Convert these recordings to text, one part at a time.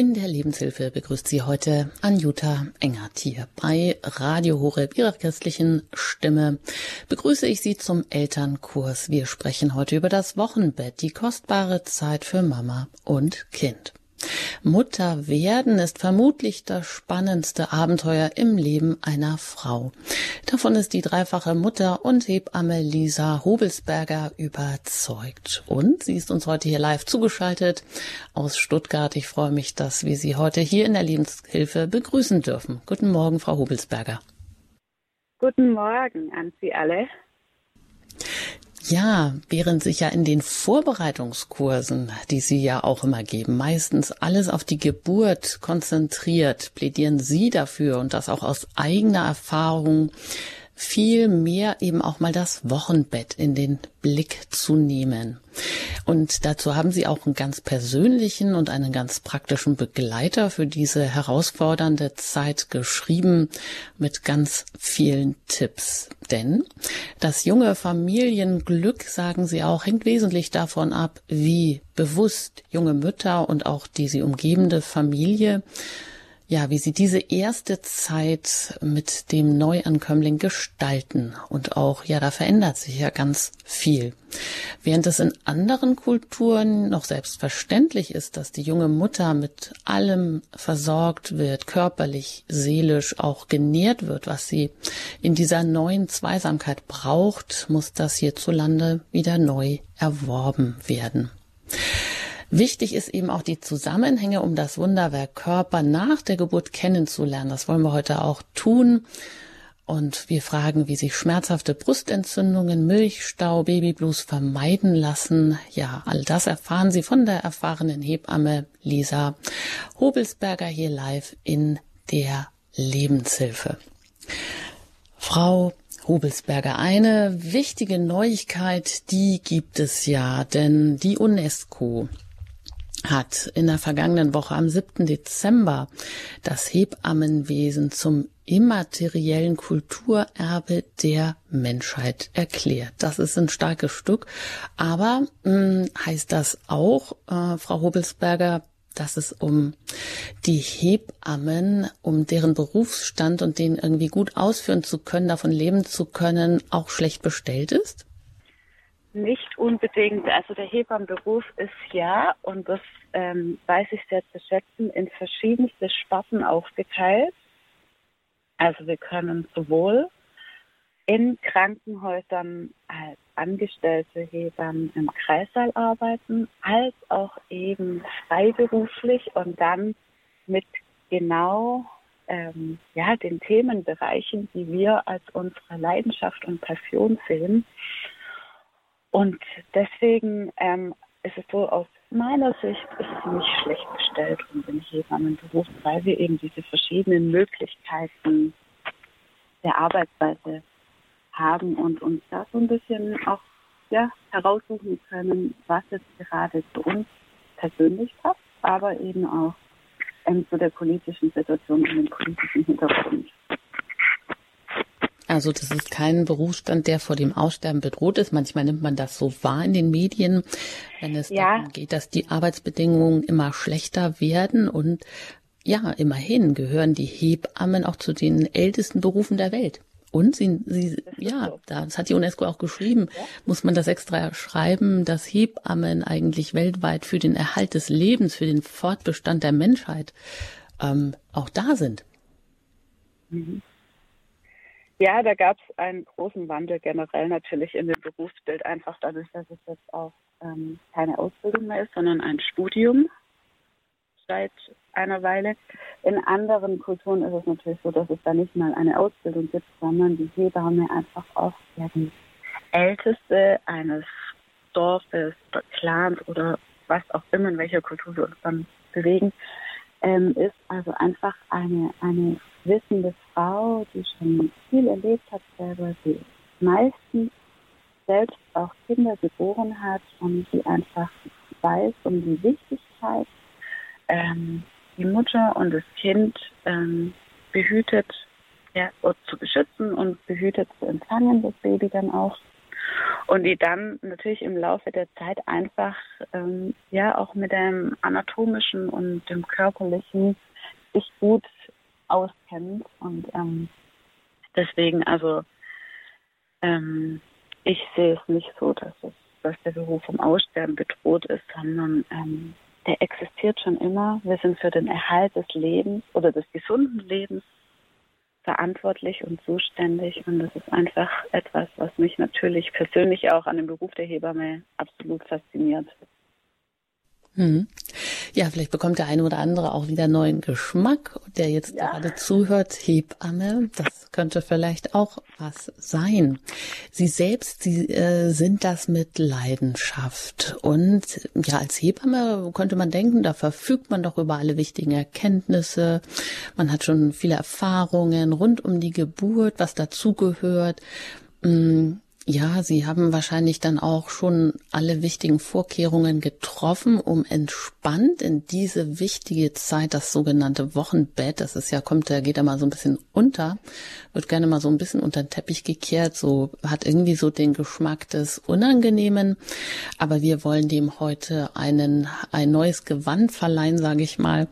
In der Lebenshilfe begrüßt Sie heute Anjuta Engert hier bei Radio Horeb, Ihrer christlichen Stimme. Begrüße ich Sie zum Elternkurs. Wir sprechen heute über das Wochenbett, die kostbare Zeit für Mama und Kind. Mutter werden ist vermutlich das spannendste Abenteuer im Leben einer Frau. Davon ist die dreifache Mutter und Hebamme Lisa Hobelsberger überzeugt. Und sie ist uns heute hier live zugeschaltet aus Stuttgart. Ich freue mich, dass wir Sie heute hier in der Lebenshilfe begrüßen dürfen. Guten Morgen, Frau Hobelsberger. Guten Morgen an Sie alle. Ja, während sich ja in den Vorbereitungskursen, die Sie ja auch immer geben, meistens alles auf die Geburt konzentriert, plädieren Sie dafür und das auch aus eigener Erfahrung, viel mehr eben auch mal das Wochenbett in den Blick zu nehmen. Und dazu haben Sie auch einen ganz persönlichen und einen ganz praktischen Begleiter für diese herausfordernde Zeit geschrieben mit ganz vielen Tipps. Denn das junge Familienglück, sagen Sie auch, hängt wesentlich davon ab, wie bewusst junge Mütter und auch die sie umgebende Familie ja, wie Sie diese erste Zeit mit dem Neuankömmling gestalten. Und auch, ja, da verändert sich ja ganz viel. Während es in anderen Kulturen noch selbstverständlich ist, dass die junge Mutter mit allem versorgt wird, körperlich, seelisch auch genährt wird, was sie in dieser neuen Zweisamkeit braucht, muss das hierzulande wieder neu erworben werden. Wichtig ist eben auch die Zusammenhänge, um das Wunderwerk Körper nach der Geburt kennenzulernen. Das wollen wir heute auch tun. Und wir fragen, wie sich schmerzhafte Brustentzündungen, Milchstau, Babyblues vermeiden lassen. Ja, all das erfahren Sie von der erfahrenen Hebamme Lisa Hobelsberger hier live in der Lebenshilfe. Frau Hobelsberger, eine wichtige Neuigkeit, die gibt es ja, denn die UNESCO hat in der vergangenen Woche am 7. Dezember das Hebammenwesen zum immateriellen Kulturerbe der Menschheit erklärt. Das ist ein starkes Stück. Aber mh, hm, heißt das auch, äh, Frau Hobelsberger, dass es um die Hebammen, um deren Berufsstand und den irgendwie gut ausführen zu können, davon leben zu können, auch schlecht bestellt ist? Nicht unbedingt. Also der Hebammenberuf ist ja, und das ähm, weiß ich sehr zu schätzen, in verschiedenste Sparten aufgeteilt. Also wir können sowohl in Krankenhäusern als angestellte Hebammen im Kreissaal arbeiten, als auch eben freiberuflich und dann mit genau ähm, ja, den Themenbereichen, die wir als unsere Leidenschaft und Passion sehen. Und deswegen ähm, ist es so, aus meiner Sicht ist es nicht schlecht bestellt um den Hebammenberuf, weil wir eben diese verschiedenen Möglichkeiten der Arbeitsweise haben und uns da so ein bisschen auch ja, heraussuchen können, was jetzt gerade zu uns persönlich passt, aber eben auch ähm, zu der politischen Situation und dem politischen Hintergrund. Also das ist kein Berufsstand, der vor dem Aussterben bedroht ist. Manchmal nimmt man das so wahr in den Medien, wenn es ja. darum geht, dass die Arbeitsbedingungen immer schlechter werden. Und ja, immerhin gehören die Hebammen auch zu den ältesten Berufen der Welt. Und sie, sie ja, das hat die UNESCO auch geschrieben, ja. muss man das extra schreiben, dass Hebammen eigentlich weltweit für den Erhalt des Lebens, für den Fortbestand der Menschheit ähm, auch da sind. Mhm. Ja, da gab es einen großen Wandel generell natürlich in dem Berufsbild, einfach dadurch, dass es jetzt auch ähm, keine Ausbildung mehr ist, sondern ein Studium seit einer Weile. In anderen Kulturen ist es natürlich so, dass es da nicht mal eine Ausbildung gibt, sondern die Hebamme einfach auch ja, die Älteste eines Dorfes oder Clans oder was auch immer, in welcher Kultur wir uns dann bewegen, ähm, ist also einfach eine, eine wissende Frau, die schon viel erlebt hat selber, die meistens selbst auch Kinder geboren hat und die einfach weiß um die Wichtigkeit, ähm, die Mutter und das Kind ähm, behütet ja, zu beschützen und behütet zu empfangen, das Baby dann auch. Und die dann natürlich im Laufe der Zeit einfach ähm, ja auch mit dem anatomischen und dem körperlichen sich gut auskennt. Und ähm, deswegen, also ähm, ich sehe es nicht so, dass es, dass der Beruf vom Aussterben bedroht ist, sondern ähm, der existiert schon immer. Wir sind für den Erhalt des Lebens oder des gesunden Lebens verantwortlich und zuständig. Und das ist einfach etwas, was mich natürlich persönlich auch an dem Beruf der Hebamme absolut fasziniert. Hm. Ja, vielleicht bekommt der eine oder andere auch wieder neuen Geschmack, der jetzt ja. gerade zuhört. Hebamme, das könnte vielleicht auch was sein. Sie selbst, Sie äh, sind das mit Leidenschaft. Und ja, als Hebamme könnte man denken, da verfügt man doch über alle wichtigen Erkenntnisse. Man hat schon viele Erfahrungen rund um die Geburt, was dazugehört. Hm ja, Sie haben wahrscheinlich dann auch schon alle wichtigen Vorkehrungen getroffen, um entspannt in diese wichtige Zeit, das sogenannte Wochenbett, das ist ja, kommt, da geht er mal so ein bisschen unter, wird gerne mal so ein bisschen unter den Teppich gekehrt, so hat irgendwie so den Geschmack des Unangenehmen. Aber wir wollen dem heute einen, ein neues Gewand verleihen, sage ich mal.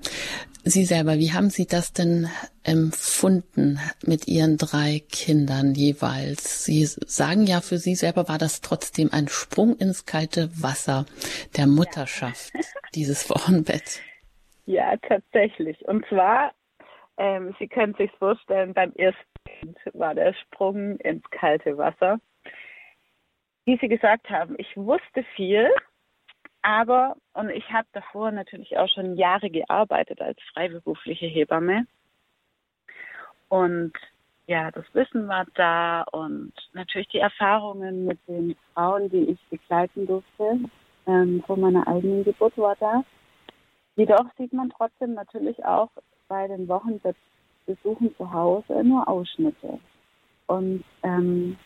Sie selber, wie haben Sie das denn empfunden mit Ihren drei Kindern jeweils? Sie sagen ja, für Sie selber war das trotzdem ein Sprung ins kalte Wasser der Mutterschaft, ja. dieses Wochenbett. Ja, tatsächlich. Und zwar, ähm, Sie können sich vorstellen, beim ersten Kind war der Sprung ins kalte Wasser. Wie Sie gesagt haben, ich wusste viel, aber, und ich habe davor natürlich auch schon Jahre gearbeitet als freiberufliche Hebamme. Und ja, das Wissen war da und natürlich die Erfahrungen mit den Frauen, die ich begleiten durfte, ähm, vor meiner eigenen Geburt war da. Jedoch sieht man trotzdem natürlich auch bei den Wochenbettbesuchen zu Hause nur Ausschnitte. Und ähm,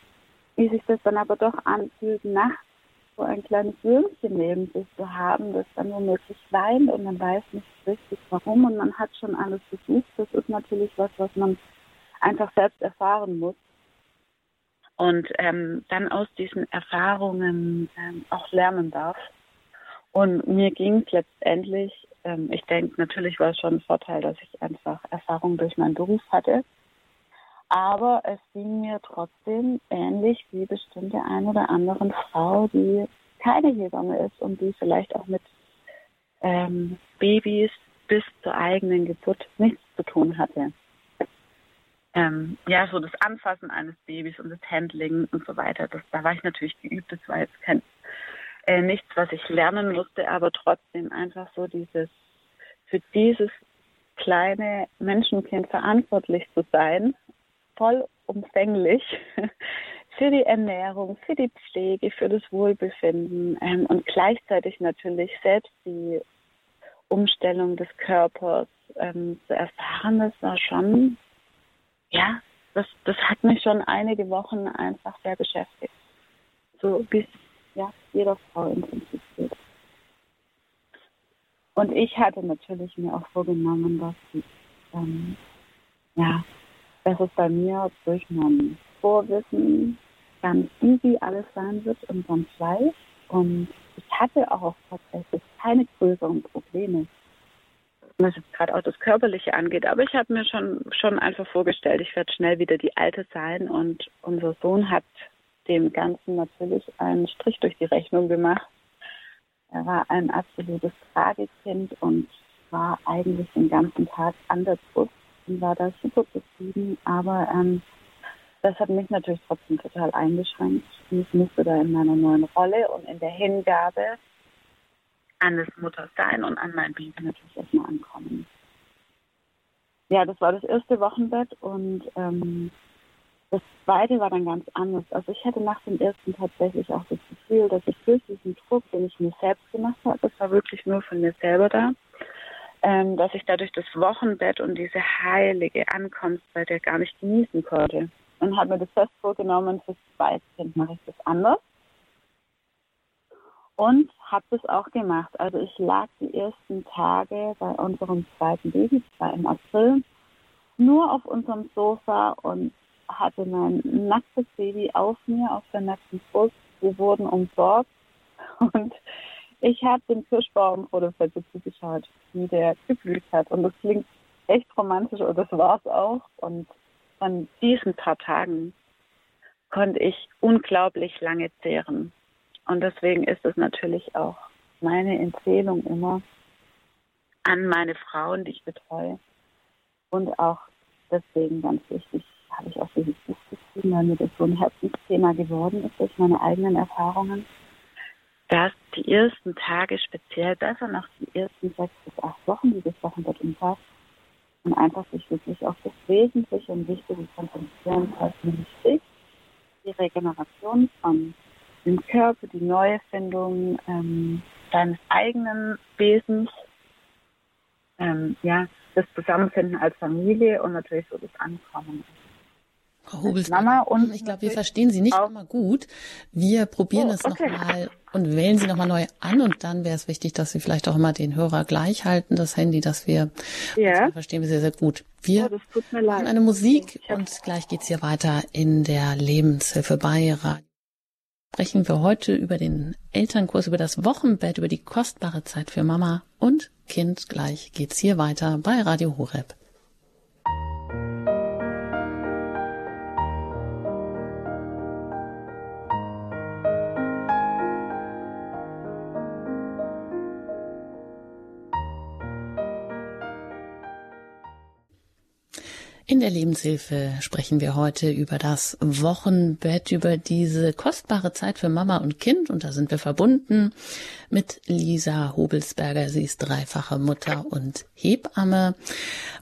wie sich das dann aber doch anfühlt, nachts so ein kleines Würmchen neben sich zu haben, das dann womöglich weint und man weiß nicht richtig warum und man hat schon alles versucht. Das ist natürlich was, was man einfach selbst erfahren muss. Und ähm, dann aus diesen Erfahrungen ähm, auch lernen darf. Und mir ging es letztendlich, ähm, ich denke, natürlich war es schon ein Vorteil, dass ich einfach Erfahrung durch meinen Beruf hatte. Aber es ging mir trotzdem ähnlich wie bestimmt der ein oder anderen Frau, die keine Hebamme ist und die vielleicht auch mit ähm, Babys bis zur eigenen Geburt nichts zu tun hatte. Ähm, ja, so das Anfassen eines Babys und das Handling und so weiter, das, da war ich natürlich geübt. Das war jetzt kein, äh, nichts, was ich lernen musste, aber trotzdem einfach so dieses, für dieses kleine Menschenkind verantwortlich zu sein vollumfänglich für die Ernährung, für die Pflege, für das Wohlbefinden ähm, und gleichzeitig natürlich selbst die Umstellung des Körpers ähm, zu erfahren, das war schon, ja, das, das hat mich schon einige Wochen einfach sehr beschäftigt. So bis ja, jeder Frau im Prinzip geht. Und ich hatte natürlich mir auch vorgenommen, dass ich ähm, ja, dass es bei mir durch mein Vorwissen ganz easy alles sein wird und ganz leicht. Und ich hatte auch tatsächlich keine größeren Probleme, was gerade auch das Körperliche angeht. Aber ich habe mir schon, schon einfach vorgestellt, ich werde schnell wieder die Alte sein. Und unser Sohn hat dem Ganzen natürlich einen Strich durch die Rechnung gemacht. Er war ein absolutes Tragekind und war eigentlich den ganzen Tag an der Brust und war da super zufrieden. Aber ähm, das hat mich natürlich trotzdem total eingeschränkt. Ich musste da in meiner neuen Rolle und in der Hingabe an das Muttersein und an mein Baby natürlich erstmal ankommen. Ja, das war das erste Wochenbett und ähm, das zweite war dann ganz anders. Also ich hatte nach dem ersten tatsächlich auch das Gefühl, dass ich durch diesen Druck, den ich mir selbst gemacht habe, das war wirklich nur von mir selber da, ähm, dass ich dadurch das Wochenbett und diese heilige Ankunft bei der gar nicht genießen konnte. Und habe mir das fest vorgenommen, fürs zweite Kind mache ich das anders. Und habe das auch gemacht. Also ich lag die ersten Tage bei unserem zweiten Baby, das war im April, nur auf unserem Sofa und hatte mein nacktes Baby auf mir, auf der nackten Brust. Wir wurden umsorgt und ich habe dem Kirschbaum vor der Fette zugeschaut, wie der geblüht hat. Und das klingt echt romantisch und das war es auch. Und von diesen paar Tagen konnte ich unglaublich lange zehren. Und deswegen ist es natürlich auch meine Empfehlung immer an meine Frauen, die ich betreue. Und auch deswegen ganz wichtig, habe ich auch dieses Buch geschrieben, weil mir das so ein Herzensthema geworden ist durch meine eigenen Erfahrungen, dass die ersten Tage speziell, besser noch die ersten sechs bis acht Wochen, die das Wochenbett umfasst, und einfach sich wirklich auf das Wesentliche und Wichtige konzentrieren, als nämlich die Regeneration von dem Körper, die Neuerfindung ähm, deines eigenen Wesens, ähm, ja, das Zusammenfinden als Familie und natürlich so das Ankommen. Frau Hubels, Mama und ich glaube, wir verstehen Sie nicht immer gut. Wir probieren oh, es okay. nochmal und wählen Sie nochmal neu an und dann wäre es wichtig, dass Sie vielleicht auch immer den Hörer gleich halten, das Handy, dass wir, ja. das verstehen wir sehr, sehr gut. Wir oh, machen eine Musik und gleich geht's hier weiter in der Lebenshilfe bei Radio sprechen wir heute über den Elternkurs, über das Wochenbett, über die kostbare Zeit für Mama und Kind. Gleich geht's hier weiter bei Radio Horeb. In der Lebenshilfe sprechen wir heute über das Wochenbett, über diese kostbare Zeit für Mama und Kind. Und da sind wir verbunden mit Lisa Hobelsberger. Sie ist dreifache Mutter und Hebamme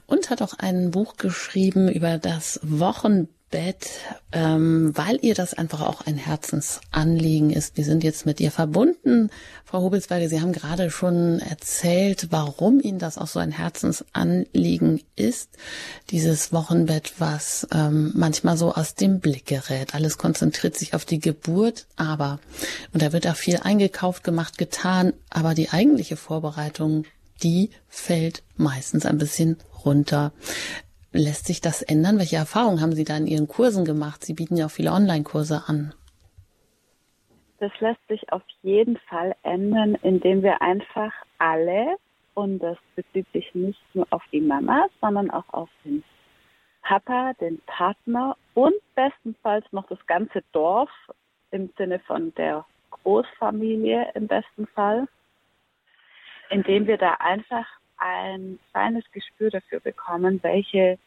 und hat auch ein Buch geschrieben über das Wochenbett Bett, ähm, weil ihr das einfach auch ein Herzensanliegen ist. Wir sind jetzt mit ihr verbunden. Frau Hobelsberger, Sie haben gerade schon erzählt, warum Ihnen das auch so ein Herzensanliegen ist. Dieses Wochenbett, was ähm, manchmal so aus dem Blick gerät. Alles konzentriert sich auf die Geburt, aber, und da wird auch viel eingekauft, gemacht, getan, aber die eigentliche Vorbereitung, die fällt meistens ein bisschen runter. Lässt sich das ändern? Welche Erfahrungen haben Sie da in Ihren Kursen gemacht? Sie bieten ja auch viele Online-Kurse an. Das lässt sich auf jeden Fall ändern, indem wir einfach alle, und das bezieht sich nicht nur auf die Mama, sondern auch auf den Papa, den Partner und bestenfalls noch das ganze Dorf im Sinne von der Großfamilie im besten Fall, indem wir da einfach ein feines Gespür dafür bekommen, welche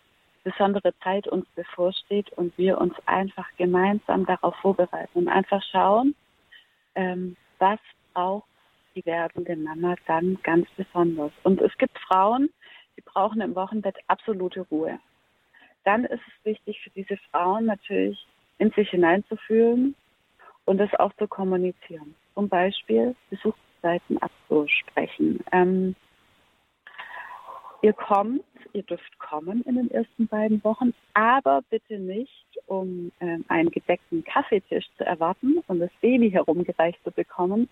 besondere Zeit uns bevorsteht und wir uns einfach gemeinsam darauf vorbereiten und einfach schauen, ähm, was braucht die werdende Mama dann ganz besonders. Und es gibt Frauen, die brauchen im Wochenbett absolute Ruhe. Dann ist es wichtig für diese Frauen natürlich in sich hineinzufühlen und das auch zu kommunizieren. Zum Beispiel Besuchszeiten abzusprechen. Ähm, Ihr kommt, ihr dürft kommen in den ersten beiden Wochen, aber bitte nicht, um äh, einen gedeckten Kaffeetisch zu erwarten und das Baby herumgereicht zu bekommen,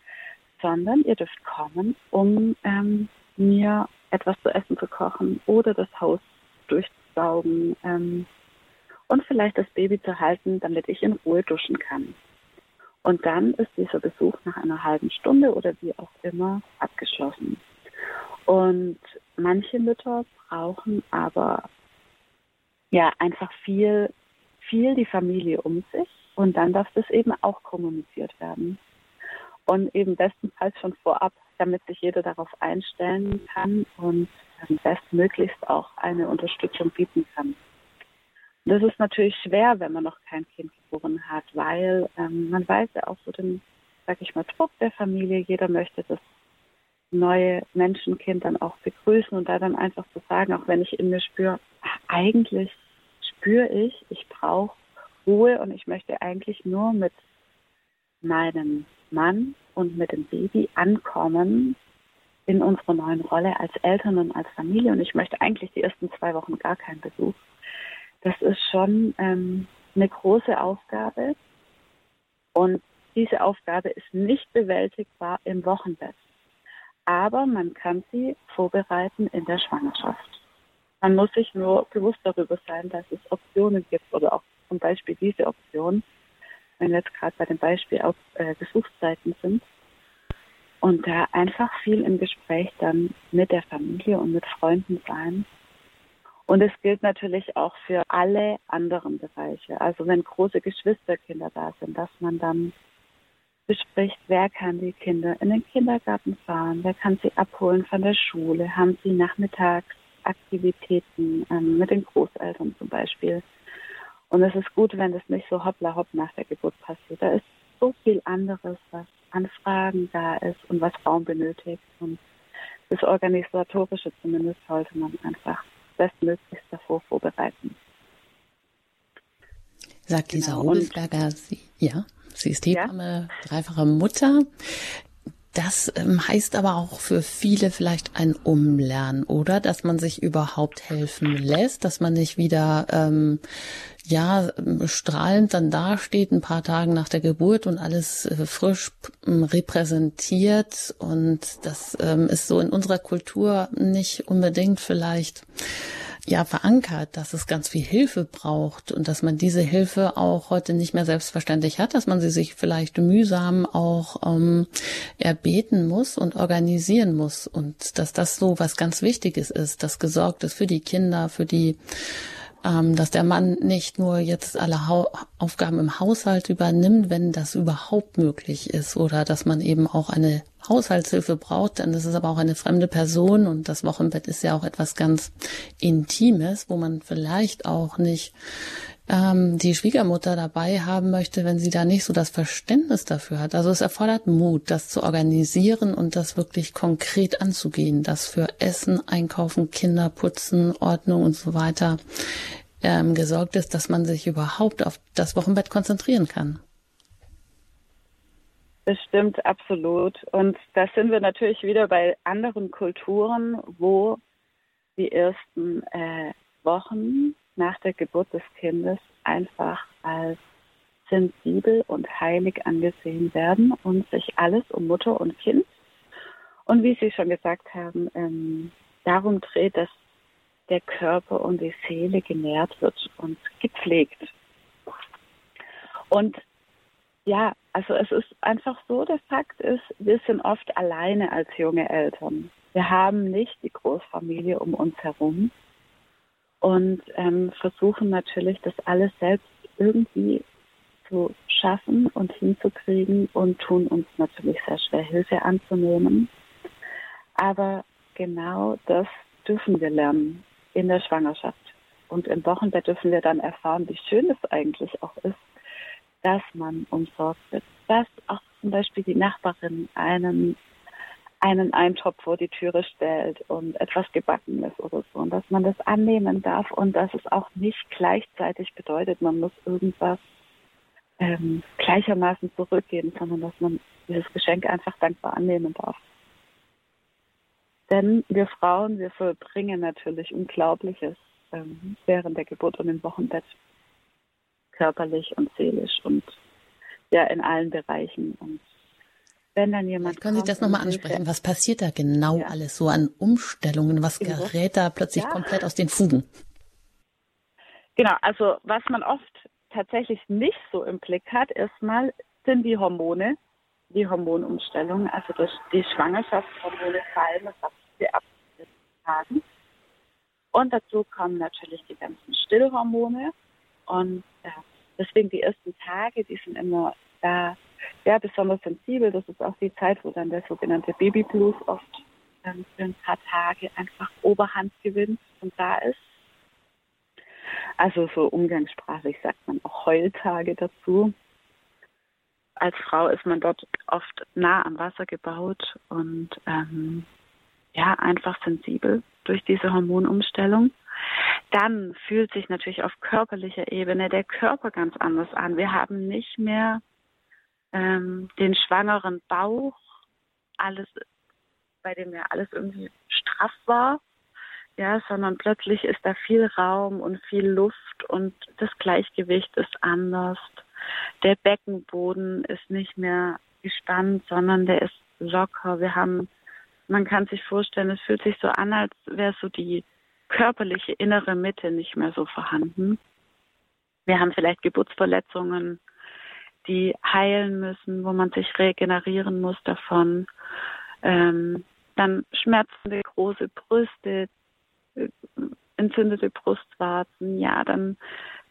sondern ihr dürft kommen, um ähm, mir etwas zu essen zu kochen oder das Haus durchzusaugen ähm, und vielleicht das Baby zu halten, damit ich in Ruhe duschen kann. Und dann ist dieser Besuch nach einer halben Stunde oder wie auch immer abgeschlossen. Und manche Mütter brauchen aber ja einfach viel, viel die Familie um sich und dann darf das eben auch kommuniziert werden. Und eben bestenfalls schon vorab, damit sich jeder darauf einstellen kann und bestmöglichst auch eine Unterstützung bieten kann. Das ist natürlich schwer, wenn man noch kein Kind geboren hat, weil ähm, man weiß ja auch so den, sag ich mal, Druck der Familie. Jeder möchte das neue Menschenkind dann auch begrüßen und da dann einfach zu sagen, auch wenn ich in mir spüre, eigentlich spüre ich, ich brauche Ruhe und ich möchte eigentlich nur mit meinem Mann und mit dem Baby ankommen in unserer neuen Rolle als Eltern und als Familie und ich möchte eigentlich die ersten zwei Wochen gar keinen Besuch. Das ist schon ähm, eine große Aufgabe und diese Aufgabe ist nicht bewältigbar im Wochenbett aber man kann sie vorbereiten in der Schwangerschaft. Man muss sich nur bewusst darüber sein, dass es Optionen gibt oder auch zum Beispiel diese Option, wenn wir jetzt gerade bei dem Beispiel auf äh, Besuchszeiten sind. Und da einfach viel im Gespräch dann mit der Familie und mit Freunden sein. Und es gilt natürlich auch für alle anderen Bereiche. Also wenn große Geschwisterkinder da sind, dass man dann bespricht, wer kann die Kinder in den Kindergarten fahren, wer kann sie abholen von der Schule, haben sie Nachmittagsaktivitäten ähm, mit den Großeltern zum Beispiel. Und es ist gut, wenn das nicht so hoppla hopp nach der Geburt passiert. Da ist so viel anderes, was an Fragen da ist und was Raum benötigt. Und das Organisatorische zumindest sollte man einfach bestmöglichst davor vorbereiten. Sagt Lisa genau. Hobelsberger, sie, ja, sie ist Hebamme, ja. dreifache Mutter. Das ähm, heißt aber auch für viele vielleicht ein Umlernen, oder? Dass man sich überhaupt helfen lässt, dass man nicht wieder ähm, ja strahlend dann dasteht, ein paar Tage nach der Geburt und alles äh, frisch repräsentiert. Und das ähm, ist so in unserer Kultur nicht unbedingt vielleicht ja verankert, dass es ganz viel Hilfe braucht und dass man diese Hilfe auch heute nicht mehr selbstverständlich hat, dass man sie sich vielleicht mühsam auch ähm, erbeten muss und organisieren muss und dass das so was ganz Wichtiges ist, dass gesorgt ist für die Kinder, für die ähm, dass der Mann nicht nur jetzt alle ha Aufgaben im Haushalt übernimmt, wenn das überhaupt möglich ist, oder dass man eben auch eine Haushaltshilfe braucht, dann ist es aber auch eine fremde Person und das Wochenbett ist ja auch etwas ganz Intimes, wo man vielleicht auch nicht ähm, die Schwiegermutter dabei haben möchte, wenn sie da nicht so das Verständnis dafür hat. Also es erfordert Mut, das zu organisieren und das wirklich konkret anzugehen, das für Essen, Einkaufen, Kinder putzen, Ordnung und so weiter ähm, gesorgt ist, dass man sich überhaupt auf das Wochenbett konzentrieren kann. Das stimmt absolut. Und da sind wir natürlich wieder bei anderen Kulturen, wo die ersten äh, Wochen nach der Geburt des Kindes einfach als sensibel und heilig angesehen werden und sich alles um Mutter und Kind und wie Sie schon gesagt haben, ähm, darum dreht, dass der Körper und die Seele genährt wird und gepflegt. Und ja, also es ist einfach so, der Fakt ist, wir sind oft alleine als junge Eltern. Wir haben nicht die Großfamilie um uns herum und ähm, versuchen natürlich, das alles selbst irgendwie zu schaffen und hinzukriegen und tun uns natürlich sehr schwer, Hilfe anzunehmen. Aber genau das dürfen wir lernen in der Schwangerschaft. Und im Wochenbett dürfen wir dann erfahren, wie schön es eigentlich auch ist, dass man umsorgt wird, dass auch zum Beispiel die Nachbarin einen einen Eintopf vor die Türe stellt und etwas gebacken ist oder so und dass man das annehmen darf und dass es auch nicht gleichzeitig bedeutet, man muss irgendwas ähm, gleichermaßen zurückgeben, sondern dass man dieses Geschenk einfach dankbar annehmen darf. Denn wir Frauen, wir verbringen natürlich Unglaubliches ähm, während der Geburt und im Wochenbett, körperlich und seelisch und ja in allen Bereichen und wenn dann jemand. Können Sie das nochmal ansprechen? Was passiert da genau ja. alles so an Umstellungen? Was gerät da plötzlich ja. komplett aus den Fugen? Genau, also was man oft tatsächlich nicht so im Blick hat, erstmal sind die Hormone, die Hormonumstellung, also das, die Schwangerschaftshormone fallen, das habt ihr ab Tagen. Und dazu kommen natürlich die ganzen Stillhormone. Und deswegen die ersten Tage, die sind immer da ja, besonders sensibel. Das ist auch die Zeit, wo dann der sogenannte Baby Blues oft ähm, für ein paar Tage einfach Oberhand gewinnt und da ist. Also so umgangssprachlich sagt man auch Heultage dazu. Als Frau ist man dort oft nah am Wasser gebaut und ähm, ja, einfach sensibel durch diese Hormonumstellung. Dann fühlt sich natürlich auf körperlicher Ebene der Körper ganz anders an. Wir haben nicht mehr ähm, den schwangeren Bauch, alles, bei dem ja alles irgendwie straff war, ja, sondern plötzlich ist da viel Raum und viel Luft und das Gleichgewicht ist anders. Der Beckenboden ist nicht mehr gespannt, sondern der ist locker. Wir haben, man kann sich vorstellen, es fühlt sich so an, als wäre so die körperliche innere Mitte nicht mehr so vorhanden. Wir haben vielleicht Geburtsverletzungen, die heilen müssen, wo man sich regenerieren muss davon. Ähm, dann schmerzende große Brüste, äh, entzündete Brustwarzen. Ja, dann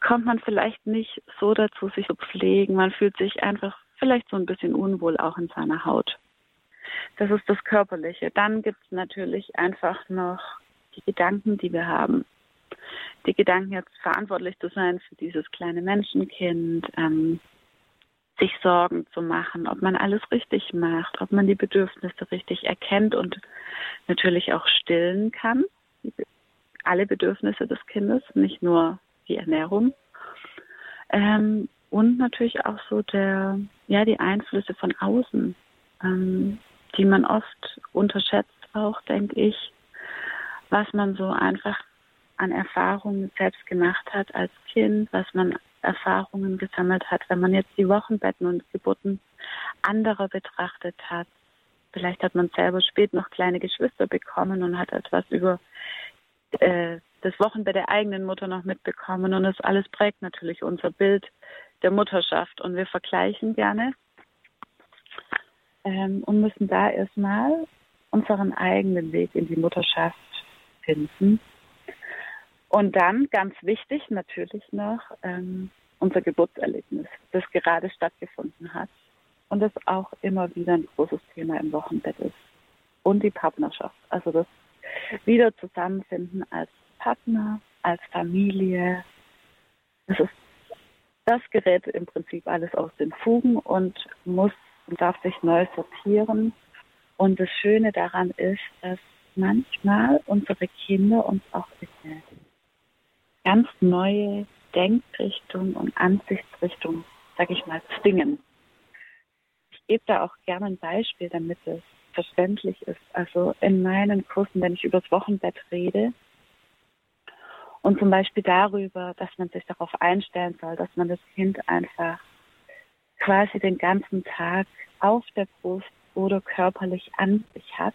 kommt man vielleicht nicht so dazu, sich zu pflegen. Man fühlt sich einfach vielleicht so ein bisschen unwohl auch in seiner Haut. Das ist das Körperliche. Dann gibt es natürlich einfach noch die Gedanken, die wir haben. Die Gedanken, jetzt verantwortlich zu sein für dieses kleine Menschenkind, ähm, sich Sorgen zu machen, ob man alles richtig macht, ob man die Bedürfnisse richtig erkennt und natürlich auch stillen kann. Alle Bedürfnisse des Kindes, nicht nur die Ernährung. Ähm, und natürlich auch so der, ja, die Einflüsse von außen, ähm, die man oft unterschätzt auch, denke ich, was man so einfach an Erfahrungen selbst gemacht hat als Kind, was man Erfahrungen gesammelt hat, wenn man jetzt die Wochenbetten und Geburten anderer betrachtet hat. Vielleicht hat man selber spät noch kleine Geschwister bekommen und hat etwas über äh, das Wochenbett der eigenen Mutter noch mitbekommen. Und das alles prägt natürlich unser Bild der Mutterschaft. Und wir vergleichen gerne ähm, und müssen da erstmal unseren eigenen Weg in die Mutterschaft finden. Und dann, ganz wichtig natürlich noch, ähm, unser Geburtserlebnis, das gerade stattgefunden hat und das auch immer wieder ein großes Thema im Wochenbett ist. Und die Partnerschaft, also das wieder zusammenfinden als Partner, als Familie. Das ist das gerät im Prinzip alles aus den Fugen und muss und darf sich neu sortieren. Und das Schöne daran ist, dass manchmal unsere Kinder uns auch eine ganz neue Denkrichtung und Ansichtsrichtung, sag ich mal, zwingen. Ich gebe da auch gerne ein Beispiel, damit es verständlich ist. Also in meinen Kursen, wenn ich über das Wochenbett rede und zum Beispiel darüber, dass man sich darauf einstellen soll, dass man das Kind einfach quasi den ganzen Tag auf der Brust oder körperlich an sich hat,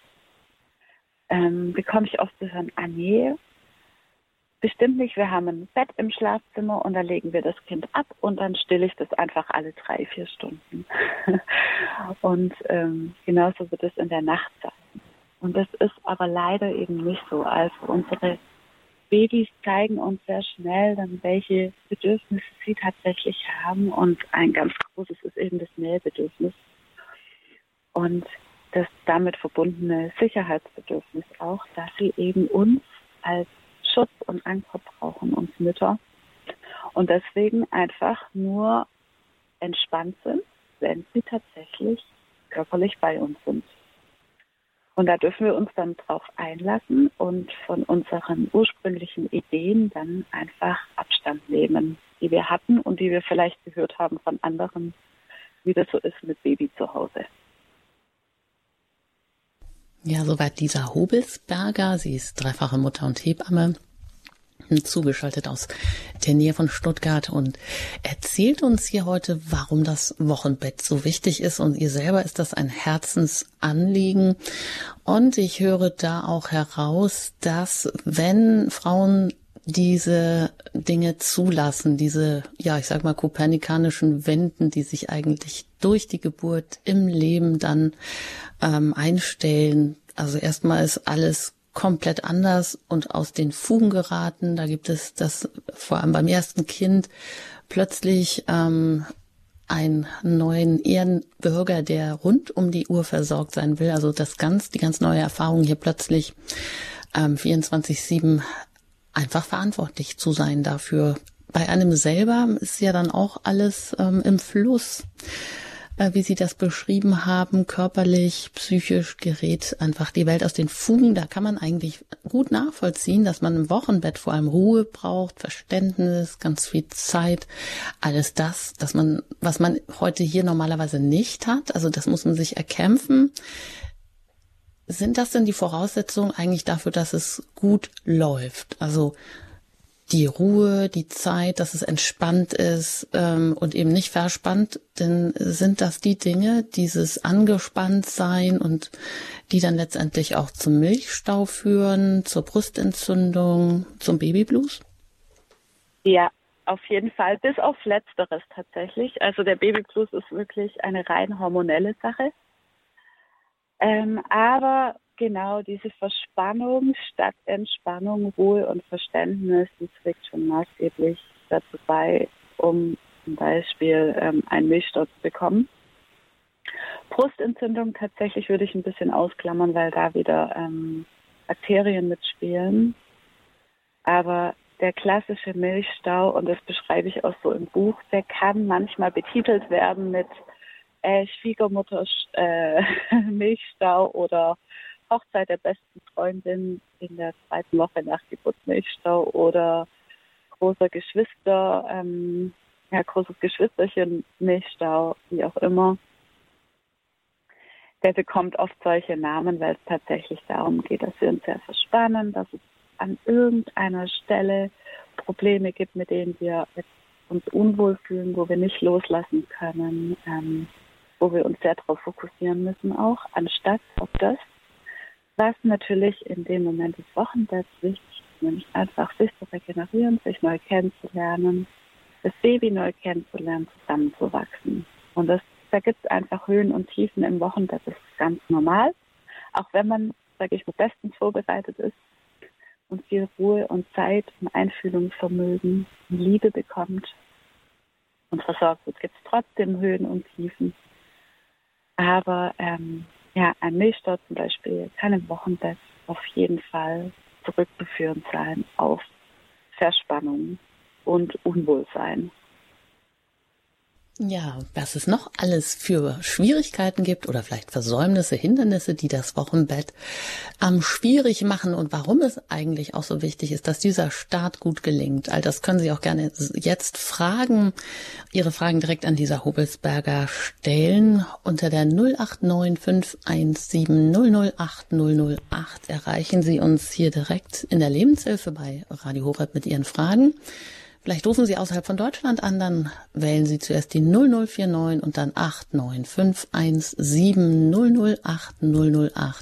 ähm, bekomme ich oft zu hören, ah nee, bestimmt nicht, wir haben ein Bett im Schlafzimmer und da legen wir das Kind ab und dann stille ich das einfach alle drei, vier Stunden. und ähm, genauso wird es in der Nacht sein. Und das ist aber leider eben nicht so. Also unsere Babys zeigen uns sehr schnell dann, welche Bedürfnisse sie tatsächlich haben. Und ein ganz großes ist eben das Nähebedürfnis. Und das damit verbundene Sicherheitsbedürfnis auch, dass sie eben uns als Schutz und Anker brauchen, uns Mütter. Und deswegen einfach nur entspannt sind, wenn sie tatsächlich körperlich bei uns sind. Und da dürfen wir uns dann drauf einlassen und von unseren ursprünglichen Ideen dann einfach Abstand nehmen, die wir hatten und die wir vielleicht gehört haben von anderen, wie das so ist mit Baby zu Hause. Ja, soweit Lisa Hobelsberger. Sie ist dreifache Mutter und Hebamme zugeschaltet aus der Nähe von Stuttgart und erzählt uns hier heute, warum das Wochenbett so wichtig ist. Und ihr selber ist das ein Herzensanliegen. Und ich höre da auch heraus, dass wenn Frauen diese Dinge zulassen, diese, ja, ich sag mal, kopernikanischen Wenden, die sich eigentlich durch die Geburt im Leben dann ähm, einstellen. Also erstmal ist alles komplett anders und aus den Fugen geraten. Da gibt es das vor allem beim ersten Kind plötzlich ähm, einen neuen Ehrenbürger, der rund um die Uhr versorgt sein will. Also das ganz, die ganz neue Erfahrung hier plötzlich ähm, 24-7 einfach verantwortlich zu sein dafür. Bei einem selber ist ja dann auch alles ähm, im Fluss. Äh, wie Sie das beschrieben haben, körperlich, psychisch gerät einfach die Welt aus den Fugen. Da kann man eigentlich gut nachvollziehen, dass man im Wochenbett vor allem Ruhe braucht, Verständnis, ganz viel Zeit, alles das, dass man, was man heute hier normalerweise nicht hat. Also das muss man sich erkämpfen. Sind das denn die Voraussetzungen eigentlich dafür, dass es gut läuft? Also die Ruhe, die Zeit, dass es entspannt ist ähm, und eben nicht verspannt, denn sind das die Dinge, dieses angespannt sein und die dann letztendlich auch zum Milchstau führen, zur Brustentzündung, zum Babyblues? Ja, auf jeden Fall, bis auf Letzteres tatsächlich. Also der Babyblues ist wirklich eine rein hormonelle Sache. Ähm, aber genau diese Verspannung statt Entspannung, Ruhe und Verständnis, die trägt schon maßgeblich dazu bei, um zum Beispiel ähm, einen Milchstau zu bekommen. Brustentzündung tatsächlich würde ich ein bisschen ausklammern, weil da wieder ähm, Bakterien mitspielen. Aber der klassische Milchstau, und das beschreibe ich auch so im Buch, der kann manchmal betitelt werden mit äh, Schwiegermutter äh, Milchstau oder Hochzeit der besten Freundin in der zweiten Woche nach Geburt Milchstau oder großer Geschwister, ähm, ja, großes Geschwisterchen Milchstau, wie auch immer. Der bekommt oft solche Namen, weil es tatsächlich darum geht, dass wir uns sehr verspannen, dass es an irgendeiner Stelle Probleme gibt, mit denen wir uns unwohl fühlen, wo wir nicht loslassen können, ähm, wo wir uns sehr darauf fokussieren müssen auch, anstatt auf das, was natürlich in dem Moment des Wochenbetts wichtig ist, nämlich einfach sich zu regenerieren, sich neu kennenzulernen, das Baby neu kennenzulernen, zusammenzuwachsen. Und das, da gibt es einfach Höhen und Tiefen im Wochenbett, das ist ganz normal. Auch wenn man, sage ich mal, bestens vorbereitet ist, und viel Ruhe und Zeit und Einfühlungsvermögen und Liebe bekommt und versorgt wird, gibt es trotzdem Höhen und Tiefen. Aber ähm, ja, ein Milchstau zum Beispiel kann im Wochenbett auf jeden Fall zurückzuführen sein auf Verspannung und Unwohlsein. Ja, was es noch alles für Schwierigkeiten gibt oder vielleicht Versäumnisse, Hindernisse, die das Wochenbett ähm, schwierig machen und warum es eigentlich auch so wichtig ist, dass dieser Start gut gelingt. All das können Sie auch gerne jetzt fragen, Ihre Fragen direkt an dieser Hobelsberger stellen. Unter der 089517008008 erreichen Sie uns hier direkt in der Lebenshilfe bei Radio Horeb mit Ihren Fragen. Vielleicht rufen Sie außerhalb von Deutschland an, dann wählen Sie zuerst die 0049 und dann 89517008008.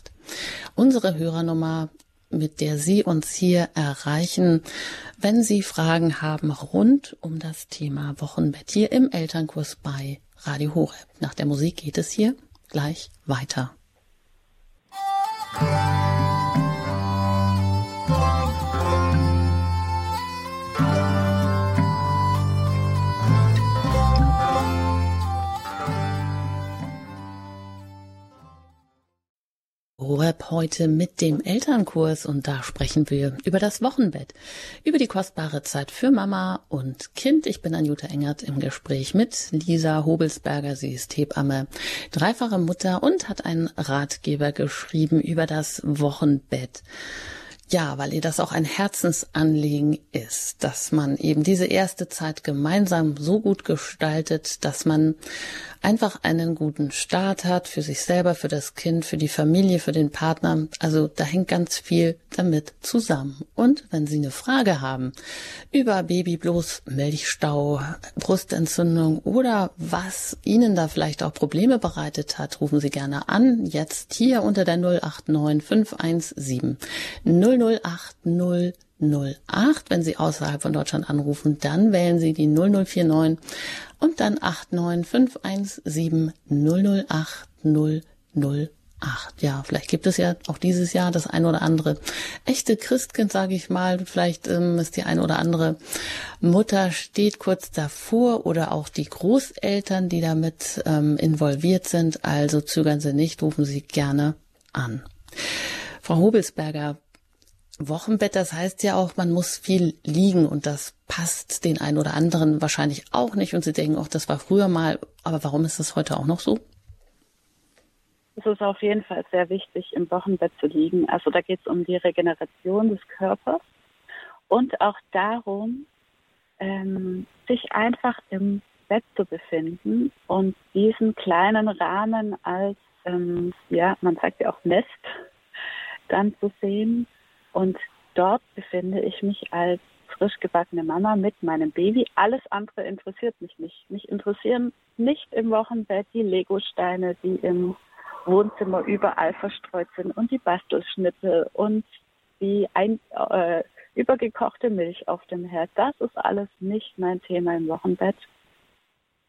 Unsere Hörernummer, mit der Sie uns hier erreichen, wenn Sie Fragen haben rund um das Thema Wochenbett hier im Elternkurs bei Radio Horeb. Nach der Musik geht es hier gleich weiter. Horeb heute mit dem Elternkurs und da sprechen wir über das Wochenbett, über die kostbare Zeit für Mama und Kind. Ich bin Anjuta Engert im Gespräch mit Lisa Hobelsberger. Sie ist Hebamme, dreifache Mutter und hat einen Ratgeber geschrieben über das Wochenbett. Ja, weil ihr das auch ein Herzensanliegen ist, dass man eben diese erste Zeit gemeinsam so gut gestaltet, dass man einfach einen guten Start hat für sich selber, für das Kind, für die Familie, für den Partner. Also da hängt ganz viel damit zusammen. Und wenn Sie eine Frage haben über Babyblues, Milchstau, Brustentzündung oder was Ihnen da vielleicht auch Probleme bereitet hat, rufen Sie gerne an. Jetzt hier unter der 089 517 008 08. Wenn Sie außerhalb von Deutschland anrufen, dann wählen Sie die 0049 und dann 89517 008 008. Ja, vielleicht gibt es ja auch dieses Jahr das ein oder andere echte Christkind, sage ich mal. Vielleicht ähm, ist die ein oder andere Mutter steht kurz davor oder auch die Großeltern, die damit ähm, involviert sind. Also zögern Sie nicht, rufen Sie gerne an. Frau Hobelsberger, Wochenbett, das heißt ja auch, man muss viel liegen und das passt den einen oder anderen wahrscheinlich auch nicht und sie denken, auch das war früher mal, aber warum ist das heute auch noch so? Es ist auf jeden Fall sehr wichtig, im Wochenbett zu liegen. Also da geht es um die Regeneration des Körpers und auch darum, ähm, sich einfach im Bett zu befinden und diesen kleinen Rahmen als, ähm, ja, man sagt ja auch Nest, dann zu sehen, und dort befinde ich mich als frisch gebackene Mama mit meinem Baby. Alles andere interessiert mich nicht. Mich interessieren nicht im Wochenbett die Legosteine, die im Wohnzimmer überall verstreut sind und die Bastelschnitte und die Ein äh, übergekochte Milch auf dem Herd. Das ist alles nicht mein Thema im Wochenbett,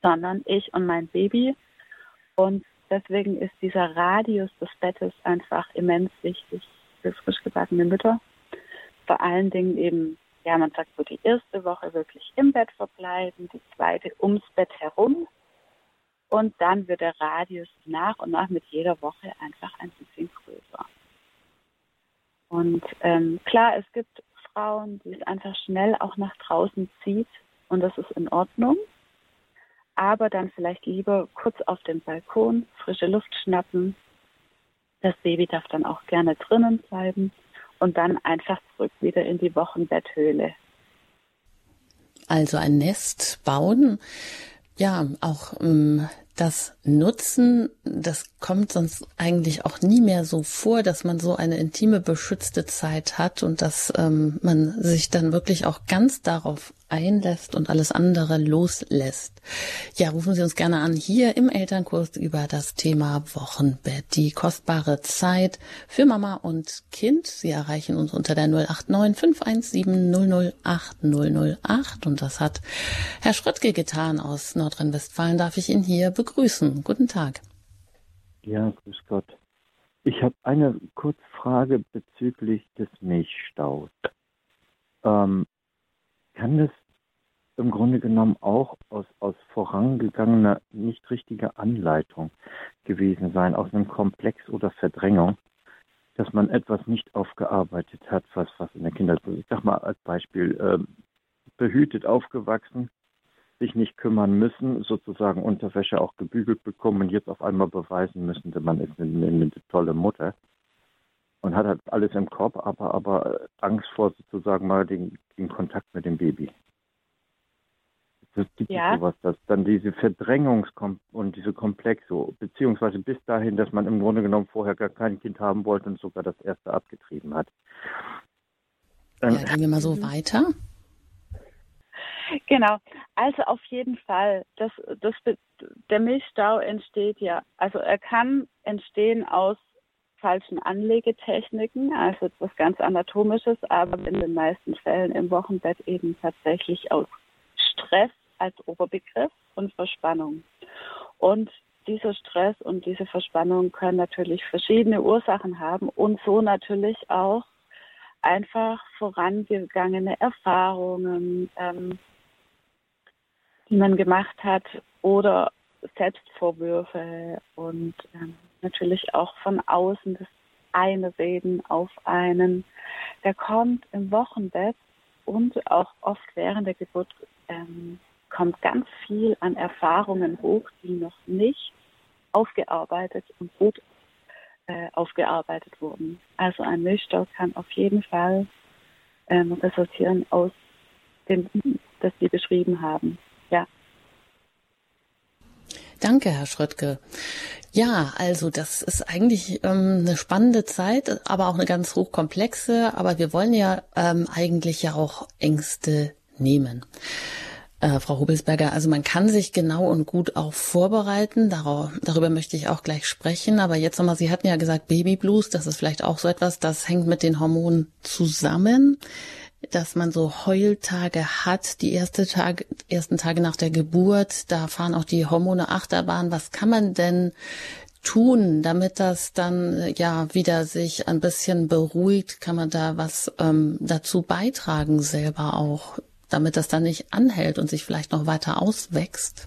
sondern ich und mein Baby. Und deswegen ist dieser Radius des Bettes einfach immens wichtig für frisch gebackene Mütter. Vor allen Dingen eben, ja, man sagt so die erste Woche wirklich im Bett verbleiben, die zweite ums Bett herum. Und dann wird der Radius nach und nach mit jeder Woche einfach ein bisschen größer. Und ähm, klar, es gibt Frauen, die es einfach schnell auch nach draußen zieht und das ist in Ordnung. Aber dann vielleicht lieber kurz auf dem Balkon frische Luft schnappen. Das Baby darf dann auch gerne drinnen bleiben und dann einfach zurück wieder in die Wochenbetthöhle. Also ein Nest bauen, ja, auch ähm, das Nutzen, das kommt sonst eigentlich auch nie mehr so vor, dass man so eine intime, beschützte Zeit hat und dass ähm, man sich dann wirklich auch ganz darauf einlässt und alles andere loslässt. Ja, rufen Sie uns gerne an hier im Elternkurs über das Thema Wochenbett, die kostbare Zeit für Mama und Kind. Sie erreichen uns unter der 089 517 008 008 und das hat Herr Schröttke getan aus Nordrhein-Westfalen. Darf ich ihn hier begrüßen? Guten Tag. Ja, grüß Gott. Ich habe eine Kurzfrage bezüglich des Milchstaus. Ähm, kann das im Grunde genommen auch aus, aus vorangegangener, nicht richtiger Anleitung gewesen sein, aus einem Komplex oder Verdrängung, dass man etwas nicht aufgearbeitet hat, was, was in der Kindheit, ich sag mal als Beispiel, äh, behütet aufgewachsen, sich nicht kümmern müssen, sozusagen Unterwäsche auch gebügelt bekommen und jetzt auf einmal beweisen müssen, dass man ist eine, eine tolle Mutter und hat halt alles im Kopf, aber, aber Angst vor sozusagen mal den, den Kontakt mit dem Baby. Das gibt ja. sowas, dass dann diese Verdrängungs- und diese Komplexe, beziehungsweise bis dahin, dass man im Grunde genommen vorher gar kein Kind haben wollte und sogar das erste abgetrieben hat. ja, gehen wir mal so weiter. Genau, also auf jeden Fall, das, das, der Milchstau entsteht ja, also er kann entstehen aus falschen Anlegetechniken, also etwas ganz Anatomisches, aber in den meisten Fällen im Wochenbett eben tatsächlich aus Stress als Oberbegriff und Verspannung. Und dieser Stress und diese Verspannung können natürlich verschiedene Ursachen haben und so natürlich auch einfach vorangegangene Erfahrungen, ähm, die man gemacht hat oder Selbstvorwürfe und ähm, natürlich auch von außen das Einreden auf einen. Der kommt im Wochenbett und auch oft während der Geburt ähm, kommt ganz viel an Erfahrungen hoch, die noch nicht aufgearbeitet und gut äh, aufgearbeitet wurden. Also ein Milchstau kann auf jeden Fall ähm, resultieren aus dem, das Sie beschrieben haben. Ja. Danke, Herr Schröttke. Ja, also das ist eigentlich ähm, eine spannende Zeit, aber auch eine ganz hochkomplexe. Aber wir wollen ja ähm, eigentlich ja auch Ängste nehmen. Äh, Frau Hubelsberger, also man kann sich genau und gut auch vorbereiten. Darauf, darüber möchte ich auch gleich sprechen. Aber jetzt nochmal, Sie hatten ja gesagt, Baby Blues, das ist vielleicht auch so etwas, das hängt mit den Hormonen zusammen dass man so Heultage hat, die erste Tag, ersten Tage nach der Geburt, da fahren auch die Hormone Achterbahn. Was kann man denn tun, damit das dann ja wieder sich ein bisschen beruhigt? Kann man da was ähm, dazu beitragen selber auch, damit das dann nicht anhält und sich vielleicht noch weiter auswächst?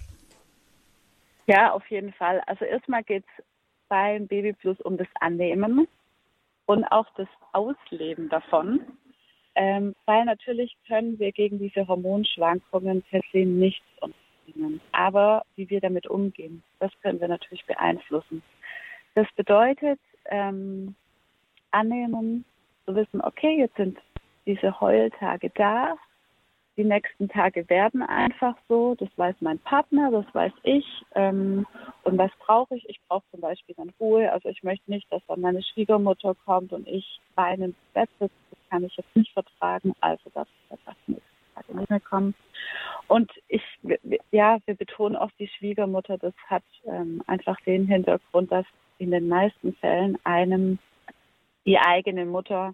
Ja, auf jeden Fall. Also erstmal geht es beim Baby Plus um das Annehmen und auch das Ausleben davon. Ähm, weil natürlich können wir gegen diese Hormonschwankungen per se nichts unternehmen. Aber wie wir damit umgehen, das können wir natürlich beeinflussen. Das bedeutet, ähm, annehmen, zu wissen, okay, jetzt sind diese Heultage da, die nächsten Tage werden einfach so. Das weiß mein Partner, das weiß ich. Ähm, und was brauche ich? Ich brauche zum Beispiel dann Ruhe. Also ich möchte nicht, dass dann meine Schwiegermutter kommt und ich weinend ins Bett sitze. Kann ich jetzt nicht vertragen. Also darf ich das nächste Tage nicht mehr kommen. Und ich, ja, wir betonen auch die Schwiegermutter. Das hat ähm, einfach den Hintergrund, dass in den meisten Fällen einem die eigene Mutter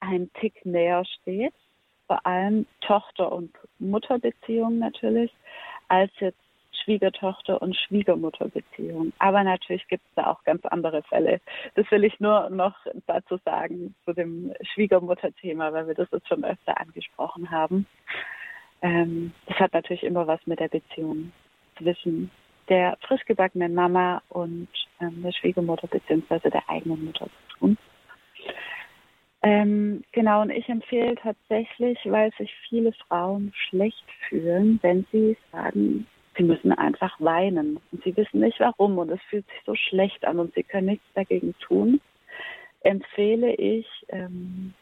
ein Tick näher steht, vor allem Tochter- und Mutterbeziehungen natürlich, als jetzt Schwiegertochter und Schwiegermutterbeziehung. Aber natürlich gibt es da auch ganz andere Fälle. Das will ich nur noch dazu sagen zu dem Schwiegermutterthema, weil wir das jetzt schon öfter angesprochen haben. Ähm, das hat natürlich immer was mit der Beziehung zwischen der frisch gebackenen Mama und ähm, der Schwiegermutter bzw. der eigenen Mutter zu tun. Ähm, genau, und ich empfehle tatsächlich, weil sich viele Frauen schlecht fühlen, wenn sie sagen, sie müssen einfach weinen und sie wissen nicht warum und es fühlt sich so schlecht an und sie können nichts dagegen tun, empfehle ich, ähm,